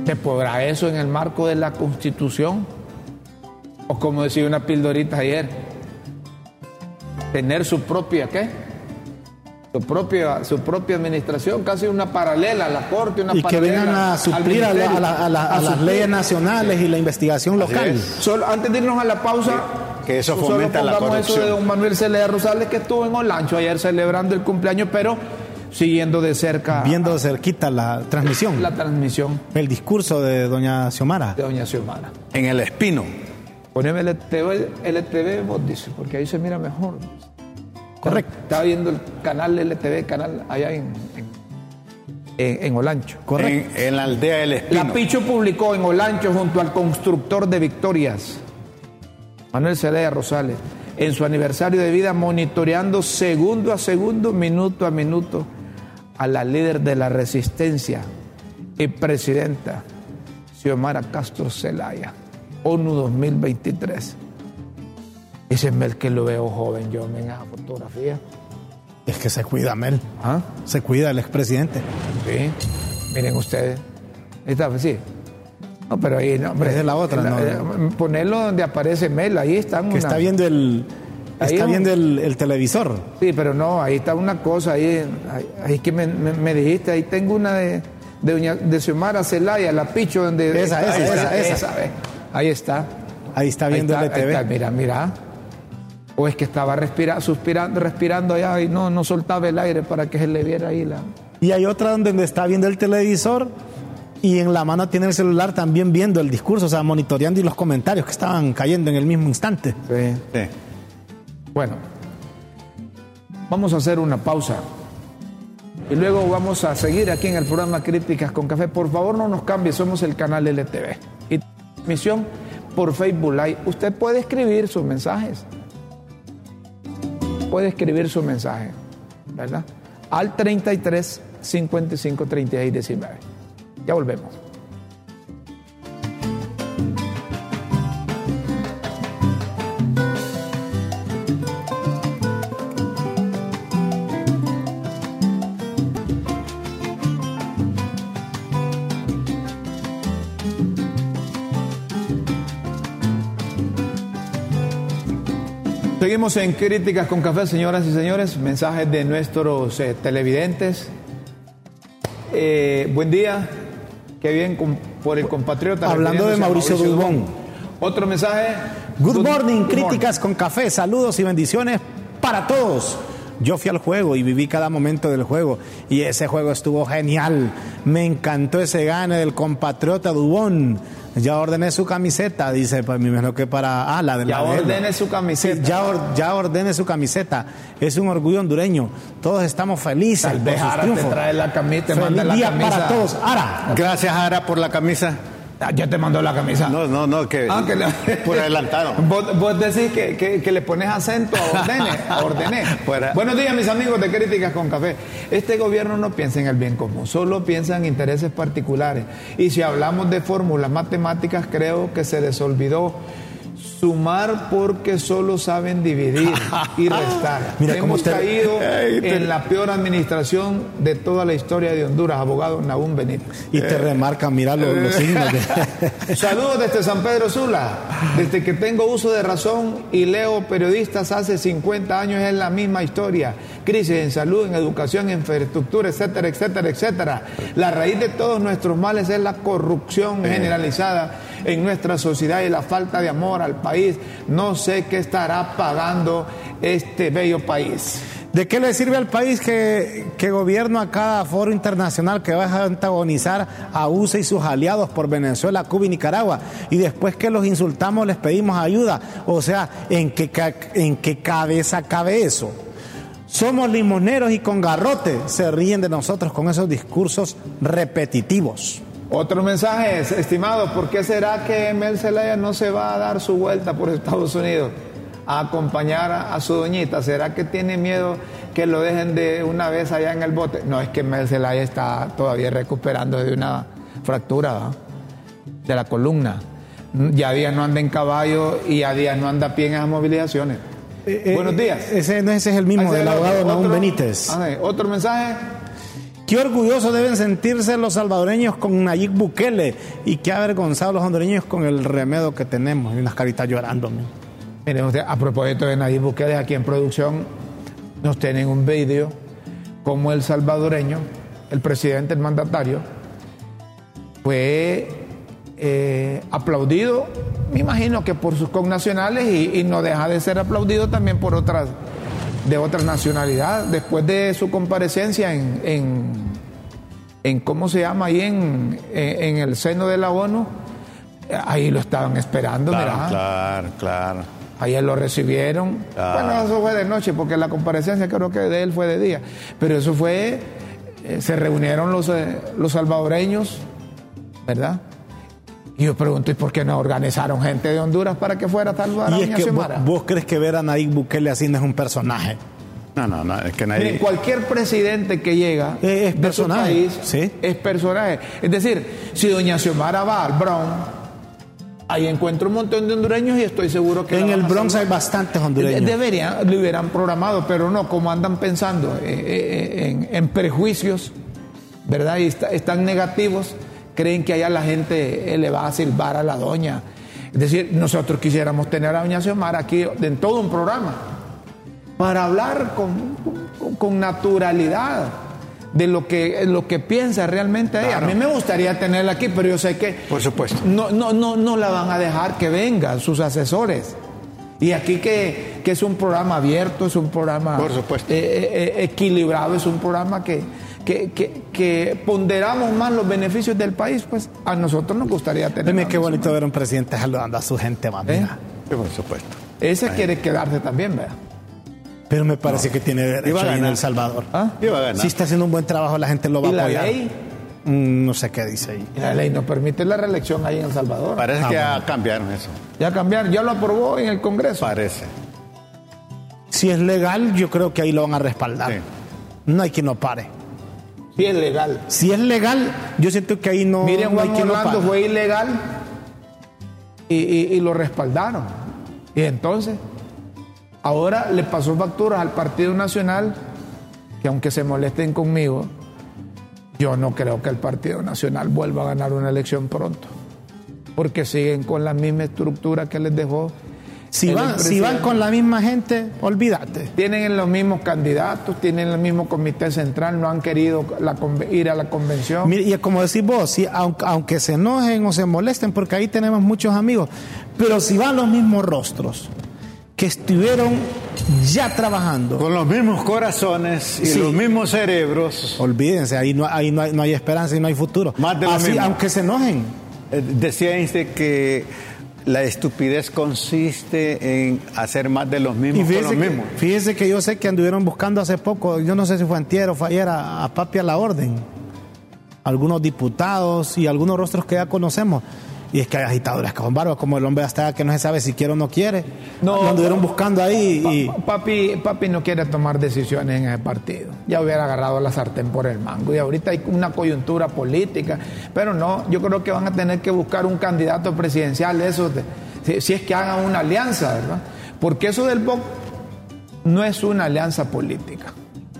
¿se podrá eso en el marco de la Constitución? O como decía una pildorita ayer, tener su propia, ¿qué? Su propia, su propia administración, casi una paralela a la Corte, una y que paralela vengan a suplir a, la- a la- a la- a A las leyes nacionales y la investigación local. Solo, antes de irnos a la pausa, Que eso solo fomenta la pongamos eso de corrupción. don Manuel Celeda Rosales, que estuvo en Olancho ayer celebrando el cumpleaños, pero siguiendo de cerca Viendo de cerquita la transmisión, la transmisión el discurso de doña Xiomara. de doña Xiomara. En el espino. Poneme LTV, LTV, vos dice, porque ahí se mira mejor. Correcto. Estaba viendo el canal LTV, canal allá en, en, en- en Olancho. Correcto. En, en la aldea del espino. La Picho publicó en Olancho junto al constructor de Victorias, Manuel Celaya Rosales, en su aniversario de vida, monitoreando segundo a segundo, minuto a minuto, a la líder de la resistencia y presidenta, Xiomara Castro Celaya, ONU 2023. Ese es el que lo veo joven yo en esa fotografía. Es que se cuida, Mel. ¿Ah? Se cuida el expresidente. Sí, miren ustedes. Ahí está, sí. No, pero ahí no, hombre. Es la otra, la- no. Ponerlo donde aparece Mel, ahí está una. Que está viendo el, Ahí está un- viendo el, el televisor. Sí, pero no, ahí está una cosa, ahí, ahí, ahí que me, me- me dijiste, ahí tengo una de, de, doña- de Xiomara Celaya, la picho donde. Esa, esa, está, esa, esa. Ahí está. Ahí está viendo Ahí el ahí TV. está, mira, mira. O es que estaba respira, suspirando, respirando allá y no, no soltaba el aire para que se le viera ahí la. Y hay otra donde está viendo el televisor y en la mano tiene el celular también viendo el discurso, o sea, monitoreando y los comentarios que estaban cayendo en el mismo instante. Sí. Sí. Bueno, vamos a hacer una pausa y luego vamos a seguir aquí en el programa Críticas con Café. Por favor, no nos cambie, somos el canal LTV y transmisión por Facebook Live. Usted puede escribir sus mensajes, puede escribir su mensaje, ¿verdad? Al 33 55 36 19. Ya volvemos. Seguimos en Críticas con Café, señoras y señores. Mensajes de nuestros eh, televidentes. Eh, buen día. Qué bien por el compatriota. Hablando de a Mauricio Dubón. Otro mensaje. Good morning, good críticas con café, saludos y bendiciones para todos. Yo fui al juego y viví cada momento del juego y ese juego estuvo genial. Me encantó ese gane del compatriota Dubón. Ya ordené su camiseta, dice, pues me imagino que para... Ah, la de Ya la ordene su camiseta. Sí, ya, or- ya ordene su camiseta. Es un orgullo hondureño. Todos estamos felices Tal por vez sus Ara te trae la camisa, te manda la día camisa. para todos. Ara, Gracias, Ara, por la camisa. Ah, Ya te mandó la camisa. No, no, no, que, Ah, que le- [LAUGHS] por adelantado. Vos, vos decís que, que- que le pones acento a ordene, [LAUGHS] a ordené. Buenos días, mis amigos de Críticas con Café. Este gobierno no piensa en el bien común, solo piensa en intereses particulares. Y si hablamos de fórmulas matemáticas, creo que se les olvidó sumar porque solo saben dividir [LAUGHS] y restar. Mira cómo Hemos te- caído [LAUGHS] te- en la peor administración de toda la historia de Honduras, abogado Nahum Benítez. y te remarcan, mira los, los signos de... [LAUGHS] Saludos desde San Pedro Sula. Desde que tengo uso de razón y leo periodistas hace 50 años es la misma historia. Crisis en salud, en educación, en infraestructura, etcétera, etcétera, etcétera. La raíz de todos nuestros males es la corrupción generalizada en nuestra sociedad y la falta de amor al país. No sé qué estará pagando este bello país. ¿De qué le sirve al país que, que gobierno a cada foro internacional que va a antagonizar a USA y sus aliados por Venezuela, Cuba y Nicaragua? Y después que los insultamos les pedimos ayuda. O sea, ¿en qué, en qué cabeza cabe eso? Somos limoneros y con garrote se ríen de nosotros con esos discursos repetitivos. Otro mensaje es, estimados, ¿por qué será que Mel Zelaya no se va a dar su vuelta por Estados Unidos a acompañar a, su doñita? ¿Será que tiene miedo que lo dejen de una vez allá en el bote? No, es que Mel Zelaya está todavía recuperando de una fractura de la columna. Ya día no anda en caballo y a día no anda a pie en esas movilizaciones. Buenos días. Eh, Ese, no, ese es el mismo del abogado Otro- Benítez. Ah, Otro mensaje. Qué orgullosos deben sentirse los salvadoreños con Nayib Bukele y qué avergonzados los hondureños con el remedio que tenemos. Y unas caritas llorando. man. Miren usted, a propósito de Nayib Bukele, aquí en producción nos tienen un vídeo como el salvadoreño, el presidente, el mandatario, fue eh, aplaudido, me imagino que por sus connacionales y, y no deja de ser aplaudido también por otras, de otra nacionalidad. Después de su comparecencia en, en, en ¿cómo se llama? Ahí en, en- en el seno de la ONU, eh, ahí lo estaban esperando, Claro, mira. claro, claro. Ayer lo recibieron. Bueno, eso fue de noche, porque la comparecencia creo que de él fue de día. Pero eso fue, eh, se reunieron los, eh, los salvadoreños, ¿verdad? Y yo pregunto, ¿y por qué no organizaron gente de Honduras para que fuera a salvar a Y es Doña que vos, Xiomara? vos crees que ver a Nayib Bukele así no es un personaje. No, no, no, es que Miren, nadie. cualquier presidente que llega Eh, es de su personaje, país sí. es personaje. Es decir, si doña Xiomara va al Bronx, ahí encuentra un montón de hondureños y estoy seguro que En el Bronx hay bastantes hondureños. Deberían, lo hubieran programado, pero no, como andan pensando eh, eh, en, en prejuicios, ¿verdad? Y está- están negativos, creen que allá la gente eh, le va a silbar a la doña. Es decir, nosotros quisiéramos tener a doña Xiomara aquí en todo un programa para hablar con, con- con naturalidad de lo que, lo que piensa realmente ella. A mí me gustaría tenerla aquí, pero yo sé que Por supuesto. no, no, no, no la van a dejar que vengan sus asesores. Y aquí que, que es un programa abierto, es un programa Por supuesto. eh, eh, equilibrado, es un programa que, que, que- que ponderamos más los beneficios del país, pues a nosotros nos gustaría tener. Dime a qué bonito ver a un presidente saludando a su gente, mami. ¿Eh? Sí, por supuesto. Ese quiere quedarse también, ¿verdad? Pero me parece que tiene derecho Iba a ahí en. El Salvador. ¿Ah? Iba a ganar. Si está haciendo un buen trabajo, la gente lo va ¿Y a la apoyar. ley? Mm, no sé qué dice ahí. La ley no permite la reelección ahí en El Salvador. Parece Ah, que ya cambiaron eso. Ya cambiaron, ya lo aprobó en el Congreso. Parece. Si es legal, yo creo que ahí lo van a respaldar. Sí. No hay quien lo pare. Sí, es legal. Si es legal, yo siento que ahí no, Miren, Juan Orlando fue ilegal y, y- y lo respaldaron. Y entonces, ahora le pasó facturas al Partido Nacional, que aunque se molesten conmigo, yo no creo que el Partido Nacional vuelva a ganar una elección pronto. Porque siguen con la misma estructura que les dejó. Si van, si van con la misma gente, olvídate. Tienen los mismos candidatos, tienen el mismo comité central, no han querido la ir a la convención. Mire, y como decís vos, si, aunque, aunque se enojen o se molesten, porque ahí tenemos muchos amigos, pero si van los mismos rostros, que estuvieron ya trabajando. Con los mismos corazones y Sí. los mismos cerebros. Olvídense, ahí no, ahí no, hay, no hay esperanza y no hay futuro. Más de lo Así, mismo. aunque se enojen. Eh, Decía Einstein que la estupidez consiste en hacer más de los Y mismos con los fíjese que, mismos. fíjese que yo sé que anduvieron buscando hace poco, yo no sé si fue antier o fue ayer, a, a Papi a la Orden. Algunos diputados y algunos rostros que ya conocemos. Y es que hay agitadores con barba, como el hombre hasta que no se sabe si quiere o no quiere. No, Lo anduvieron buscando ahí y... Papi, papi no quiere tomar decisiones en el partido. Ya hubiera agarrado la sartén por el mango. Y ahorita hay una coyuntura política. Pero no, yo creo que van a tener que buscar un candidato presidencial de esos, de- si, es que hagan una alianza, ¿verdad? Porque eso del BOC no es una alianza política.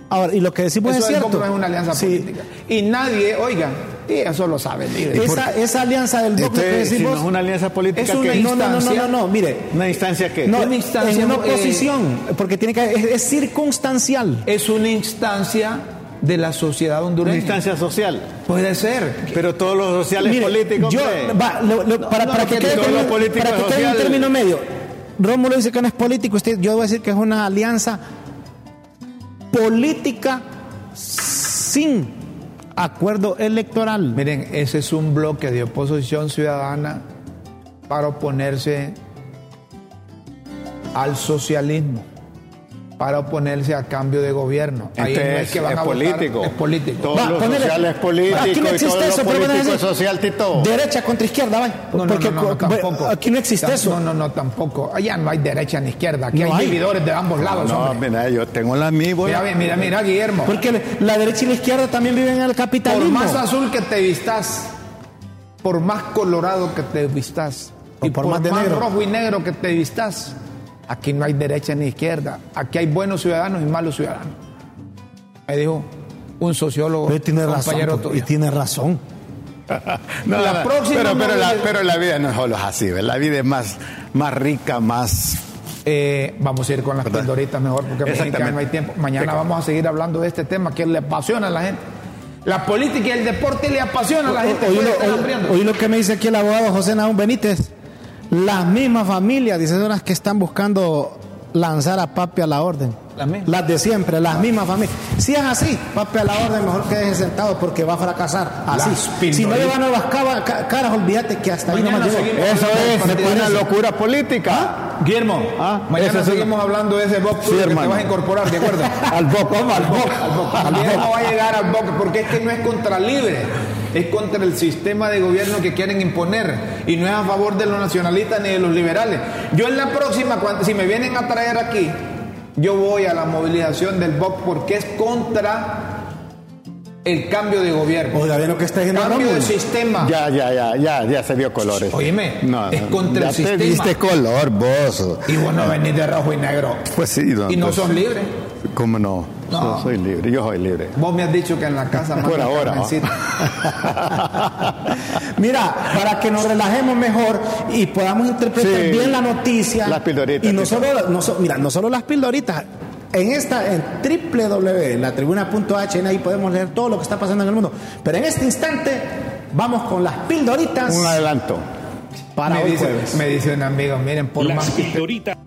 Ahora, y lo que decimos eso es del. BOC no es una alianza Sí. política. Y nadie, oiga, y eso lo sabe el líder. Esa, esa alianza del lo que si no decimos... es una alianza política, Es una ¿qué? no, no, no, no, instancia- no, no, mire. ¿Una instancia qué? No, Una instancia, en una eh, oposición, porque tiene que es, es circunstancial. Es una instancia de la sociedad Una hondureña. instancia social. Puede ser. Pero todos los sociales Mire, políticos. yo, hombre. va, lo- lo- para, no, para no, que que quede que en sociales- término medio. Rómulo dice que no es político, usted, yo voy a decir que es una alianza política sin acuerdo electoral. Miren, ese es un bloque de oposición ciudadana para oponerse al socialismo, para oponerse a cambio de gobierno. Ahí no Entonces, es que van es a votar, político. es político. Todo Va, lo ponele- social es político Aquí no y todo existe lo eso, pero político es social, Tito. Derecha contra izquierda, va. No, no, no, no, no, co- tampoco. aquí no existe eso. No, no, no, tampoco. Allá no hay derecha ni izquierda. Aquí hay hay. dividores de ambos lados. No, hombre. mira, yo tengo la misma. Mira, mira, mira, Guillermo. Porque la derecha y la izquierda también viven en el Por capitalismo. más azul que te vistas, por más colorado que te vistas, O y por por, más rojo y negro que te vistas, aquí no hay derecha ni izquierda. Aquí hay buenos ciudadanos y malos ciudadanos. Me dijo un sociólogo, Pero tiene razón. compañero tuyo. Y tiene razón. [LAUGHS] No, La no, próxima pero, pero, la, movilización- pero la vida no es solo así, ¿ves? la vida es más, más rica, más... Eh, vamos a ir con las pildoritas mejor porque no hay tiempo. Mañana Sí. vamos a seguir hablando de este tema que le apasiona a la gente. La política y el deporte le apasiona a la gente. Oí lo, lo que me dice aquí el abogado José Naún Benítez. Las mismas familias, dice, son las que están buscando lanzar a papi a la orden. Las mismas. de siempre, las mismas familias. Si es así, papi a la orden, mejor quédese sentado porque va a fracasar. Así. Si no le pildoritas. van a las cava- ca- caras, olvídate que hasta ahí llego. seguimos. Eso es ¿Me una locura política. Guillermo, Ah, mañana eso es seguimos hablando de ese BOC Sí, que te vas a incorporar, ¿de acuerdo? [LAUGHS] Al BOC, vamos, al BOC. Al BOC. También no va a llegar al BOC porque es que no es contra libre, es contra el sistema de gobierno que quieren imponer y no es a favor de los nacionalistas ni de los liberales. Yo en la próxima, cuando, si me vienen a traer aquí, yo voy a la movilización del BOC porque es contra el cambio de gobierno. Oiga, bien lo que está diciendo Cambio de sistema. Ya, ya, ya, ya, ya se vio colores. Óyeme, es contra ya el te sistema. diste color, vos. Y vos no venís de rojo y negro. Pues sí, don, Y no pues, sos libre. ¿Cómo no? No. So- soy libre, yo soy libre. Vos me has dicho que en la casa [LAUGHS] Por mandan ahora. [LAUGHS] Mira, para que nos relajemos mejor y podamos interpretar Sí. bien la noticia. Las pildoritas, Y no solo, no so- mira, no solo las pildoritas. En esta, en www.latribuna.hn, ahí podemos leer todo lo que está pasando en el mundo. Pero en este instante, vamos con las pildoritas Un adelanto. para me, hoy dice, jueves. me dice un amigo, miren, por Las más que pildoritas.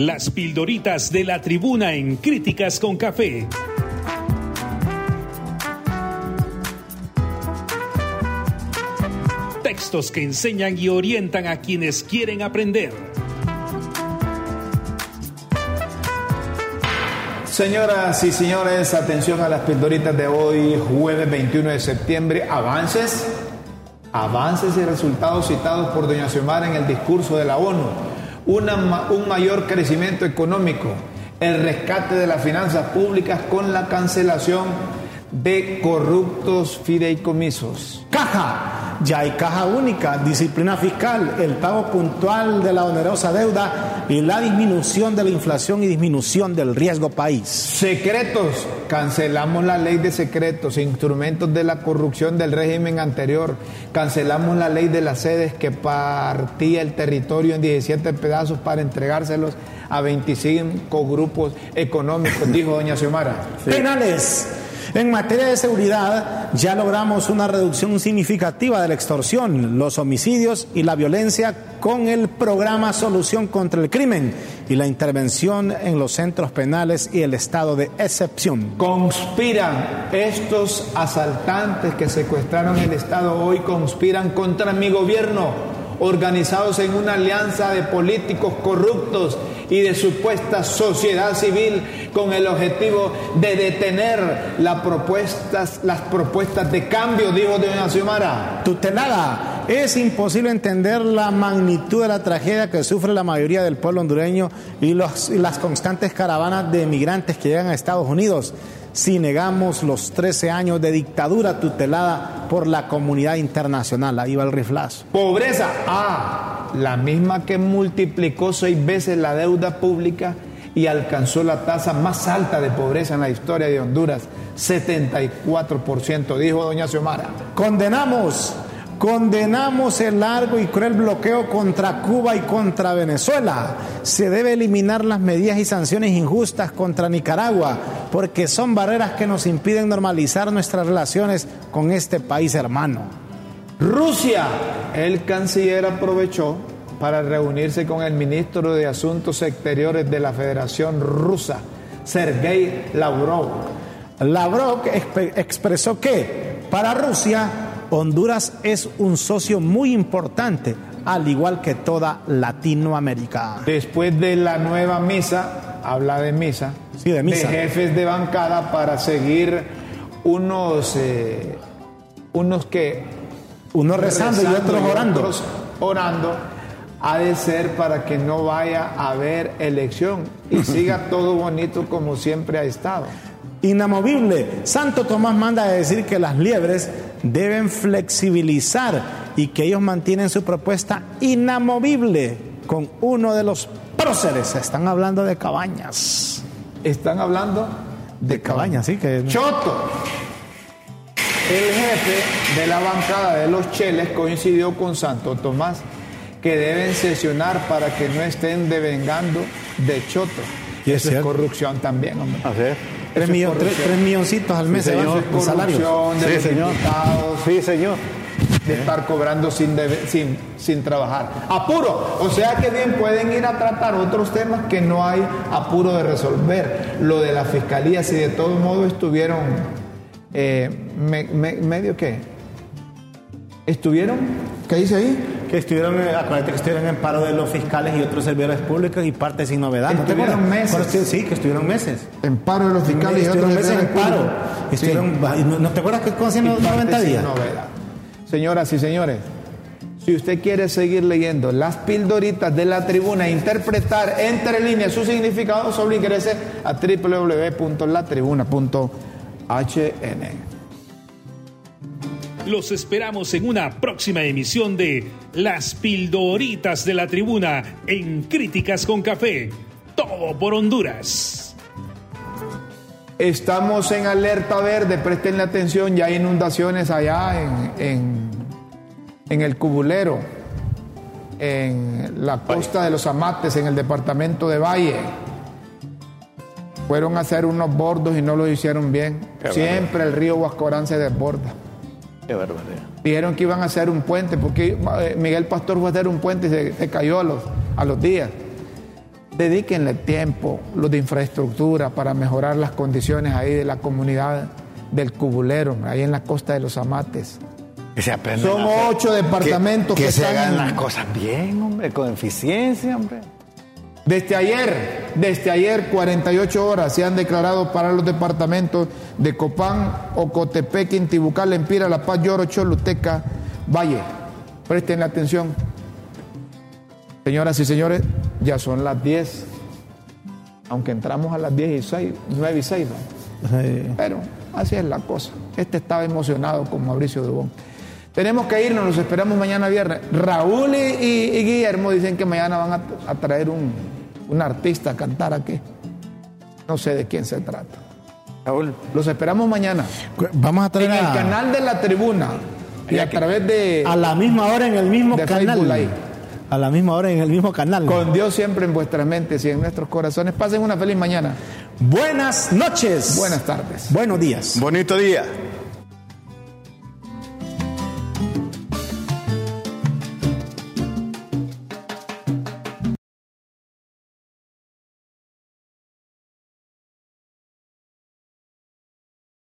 Las pildoritas de la tribuna en Críticas con Café. Textos que enseñan y orientan a quienes quieren aprender. Señoras y señores, atención a las pildoritas de hoy, jueves 21 de septiembre. Avances, avances y resultados citados por doña Xiomara en el discurso de la ONU. Un mayor crecimiento económico, el rescate de las finanzas públicas con la cancelación de corruptos fideicomisos. Caja. Ya hay caja única, disciplina fiscal, el pago puntual de la onerosa deuda y la disminución de la inflación y disminución del riesgo país. Secretos. Cancelamos la ley de secretos, instrumentos de la corrupción del régimen anterior. Cancelamos la ley de las sedes que partía el territorio en 17 pedazos para entregárselos a 25 grupos económicos, dijo doña Xiomara. Penales. En materia de seguridad, ya logramos una reducción significativa de la extorsión, los homicidios y la violencia con el programa Solución contra el Crimen y la intervención en los centros penales y el estado de excepción. Conspiran estos asaltantes que secuestraron el Estado hoy, conspiran contra mi gobierno organizados en una alianza de políticos corruptos y de supuesta sociedad civil con el objetivo de detener las propuestas, las propuestas de cambio, dijo doña Xiomara. Tutelada, es imposible entender la magnitud de la tragedia que sufre la mayoría del pueblo hondureño y, los, y las constantes caravanas de migrantes que llegan a Estados Unidos si negamos los 13 años de dictadura tutelada por la comunidad internacional. Ahí va el riflazo. Pobreza, ah, la misma que multiplicó seis veces la deuda pública y alcanzó la tasa más alta de pobreza en la historia de Honduras, 74%, dijo doña Xiomara. Condenamos Condenamos el largo y cruel bloqueo contra Cuba y contra Venezuela. Se debe eliminar las medidas y sanciones injustas contra Nicaragua, porque son barreras que nos impiden normalizar nuestras relaciones con este país hermano. Rusia, el canciller aprovechó para reunirse con el ministro de Asuntos Exteriores de la Federación Rusa, Sergei Lavrov. Lavrov expresó que para Rusia Honduras es un socio muy importante, al igual que toda Latinoamérica. Después de la nueva misa, habla de misa, sí, de, misa. de jefes de bancada para seguir unos, eh, unos que... Unos rezando, rezando y otros orando. Otros orando ha de ser para que no vaya a haber elección y [LAUGHS] siga todo bonito como siempre ha estado. Inamovible. Santo Tomás manda a decir que las liebres deben flexibilizar y que ellos mantienen su propuesta inamovible con uno de los próceres. Están hablando de cabañas. Están hablando de, cabañas, sí que. Choto. El jefe de la bancada de los Cheles coincidió con Santo Tomás que deben sesionar para que no estén devengando de Choto. Y eso es, corrupción también, hombre. A ver. Tres, millon, tres, tres, milloncitos al mes, señor, de salario. De sí, señor. Sí, señor. De estar cobrando sin, debe, sin, sin trabajar. Apuro. O sea que bien pueden ir a tratar otros temas que no hay apuro de resolver. Lo de la fiscalía, si de todo modo estuvieron eh, me, me, medio qué. ¿Estuvieron? ¿Qué dice ahí? Que estuvieron, acuérdate que estuvieron en paro de los fiscales y otros servidores públicos y parte sin novedad. ¿No estuvieron meses. Sí, que estuvieron meses. En paro de los fiscales y otros meses en paro. Estuvieron, sí. ¿No te acuerdas que con 90 días? Novedad. Señoras y señores, si usted quiere seguir leyendo las pildoritas de la tribuna e interpretar entre líneas su significado, solo ingrese a www.latribuna.hn. Los esperamos en una próxima emisión de Las Pildoritas de la Tribuna en Críticas con Café. Todo por Honduras. Estamos en alerta verde, prestenle atención, ya hay inundaciones allá en, en, en el Cubulero, en la costa de los Amates, en el departamento de Valle. Fueron a hacer unos bordos y no lo hicieron bien. Qué Siempre el río Huascorán se desborda. Qué barbaridad. Dijeron que iban a hacer un puente, porque eh, Miguel Pastor fue a hacer un puente y se, se cayó a los, a los días. Dedíquenle tiempo, los de infraestructura, para mejorar las condiciones ahí de la comunidad del Cubulero, ahí en la costa de los Amates. Que se Son ocho departamentos que, que, que se están hagan en- las cosas bien, hombre, con eficiencia, hombre. Desde ayer, desde ayer 48 horas se han declarado para los departamentos de Copán, Ocotepec, Intibucal, Empira, La Paz, Lloro, Choluteca, Valle. Presten atención. Señoras y señores, ya son las 10. Aunque entramos a las 10 y 6, 9 y 6, ¿no? Pero así es la cosa. Este estaba emocionado con Mauricio Dubón. Tenemos que irnos, los esperamos mañana viernes. Raúl y, y- y Guillermo dicen que mañana van a, a traer un, un artista a cantar aquí. No sé de quién se trata. Raúl, Los esperamos mañana Vamos a en traer el a, canal de la tribuna y a través de, a la misma hora en el mismo de canal. Ahí. A la misma hora en el mismo canal. Con Dios siempre en vuestras mentes y en nuestros corazones. Pasen una feliz mañana. Buenas noches. Buenas tardes. Buenos días. Bonito día.